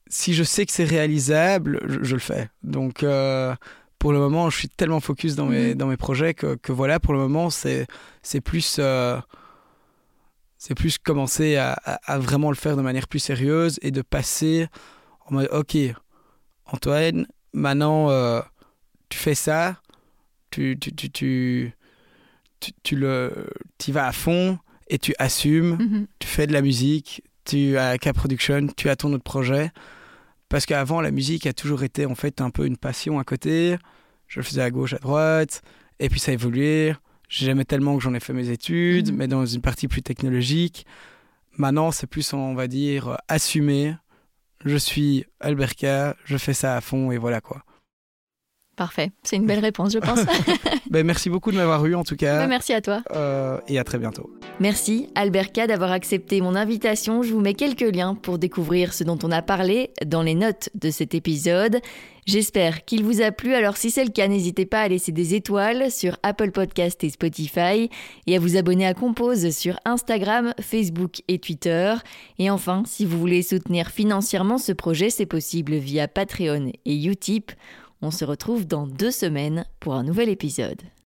[SPEAKER 2] si je sais que c'est réalisable, je, le fais. Donc, euh, pour le moment, je suis tellement focus dans mes, mhm. dans mes projets que, que voilà, pour le moment, c'est plus c'est plus commencer à, à, vraiment le faire de manière plus sérieuse et de passer en mode ok Antoine maintenant tu fais ça tu, tu, tu, tu, tu, le, y vas à fond et tu assumes, mhm. tu fais de la musique, tu as K-Production, tu as ton autre projet. Parce qu'avant, la musique a toujours été en fait un peu une passion à côté. Je le faisais à gauche, à droite. Et puis ça a évolué. J'aimais tellement que j'en ai fait mes études, mhm. mais dans une partie plus technologique. Maintenant, c'est plus, on va dire, assumer. Je suis Alberca, je fais ça à fond et voilà quoi.
[SPEAKER 1] Parfait, c'est une belle réponse, je pense.
[SPEAKER 2] ben, merci beaucoup de m'avoir eu en tout cas.
[SPEAKER 1] Ben, merci à toi.
[SPEAKER 2] Euh, et à très bientôt.
[SPEAKER 1] Merci Albert K d'avoir accepté mon invitation. Je vous mets quelques liens pour découvrir ce dont on a parlé dans les notes de cet épisode. J'espère qu'il vous a plu. Alors si c'est le cas, n'hésitez pas à laisser des étoiles sur Apple Podcast et Spotify et à vous abonner à Compose sur Instagram, Facebook et Twitter. Et enfin, si vous voulez soutenir financièrement ce projet, c'est possible via Patreon et Utip. On se retrouve dans deux semaines pour un nouvel épisode.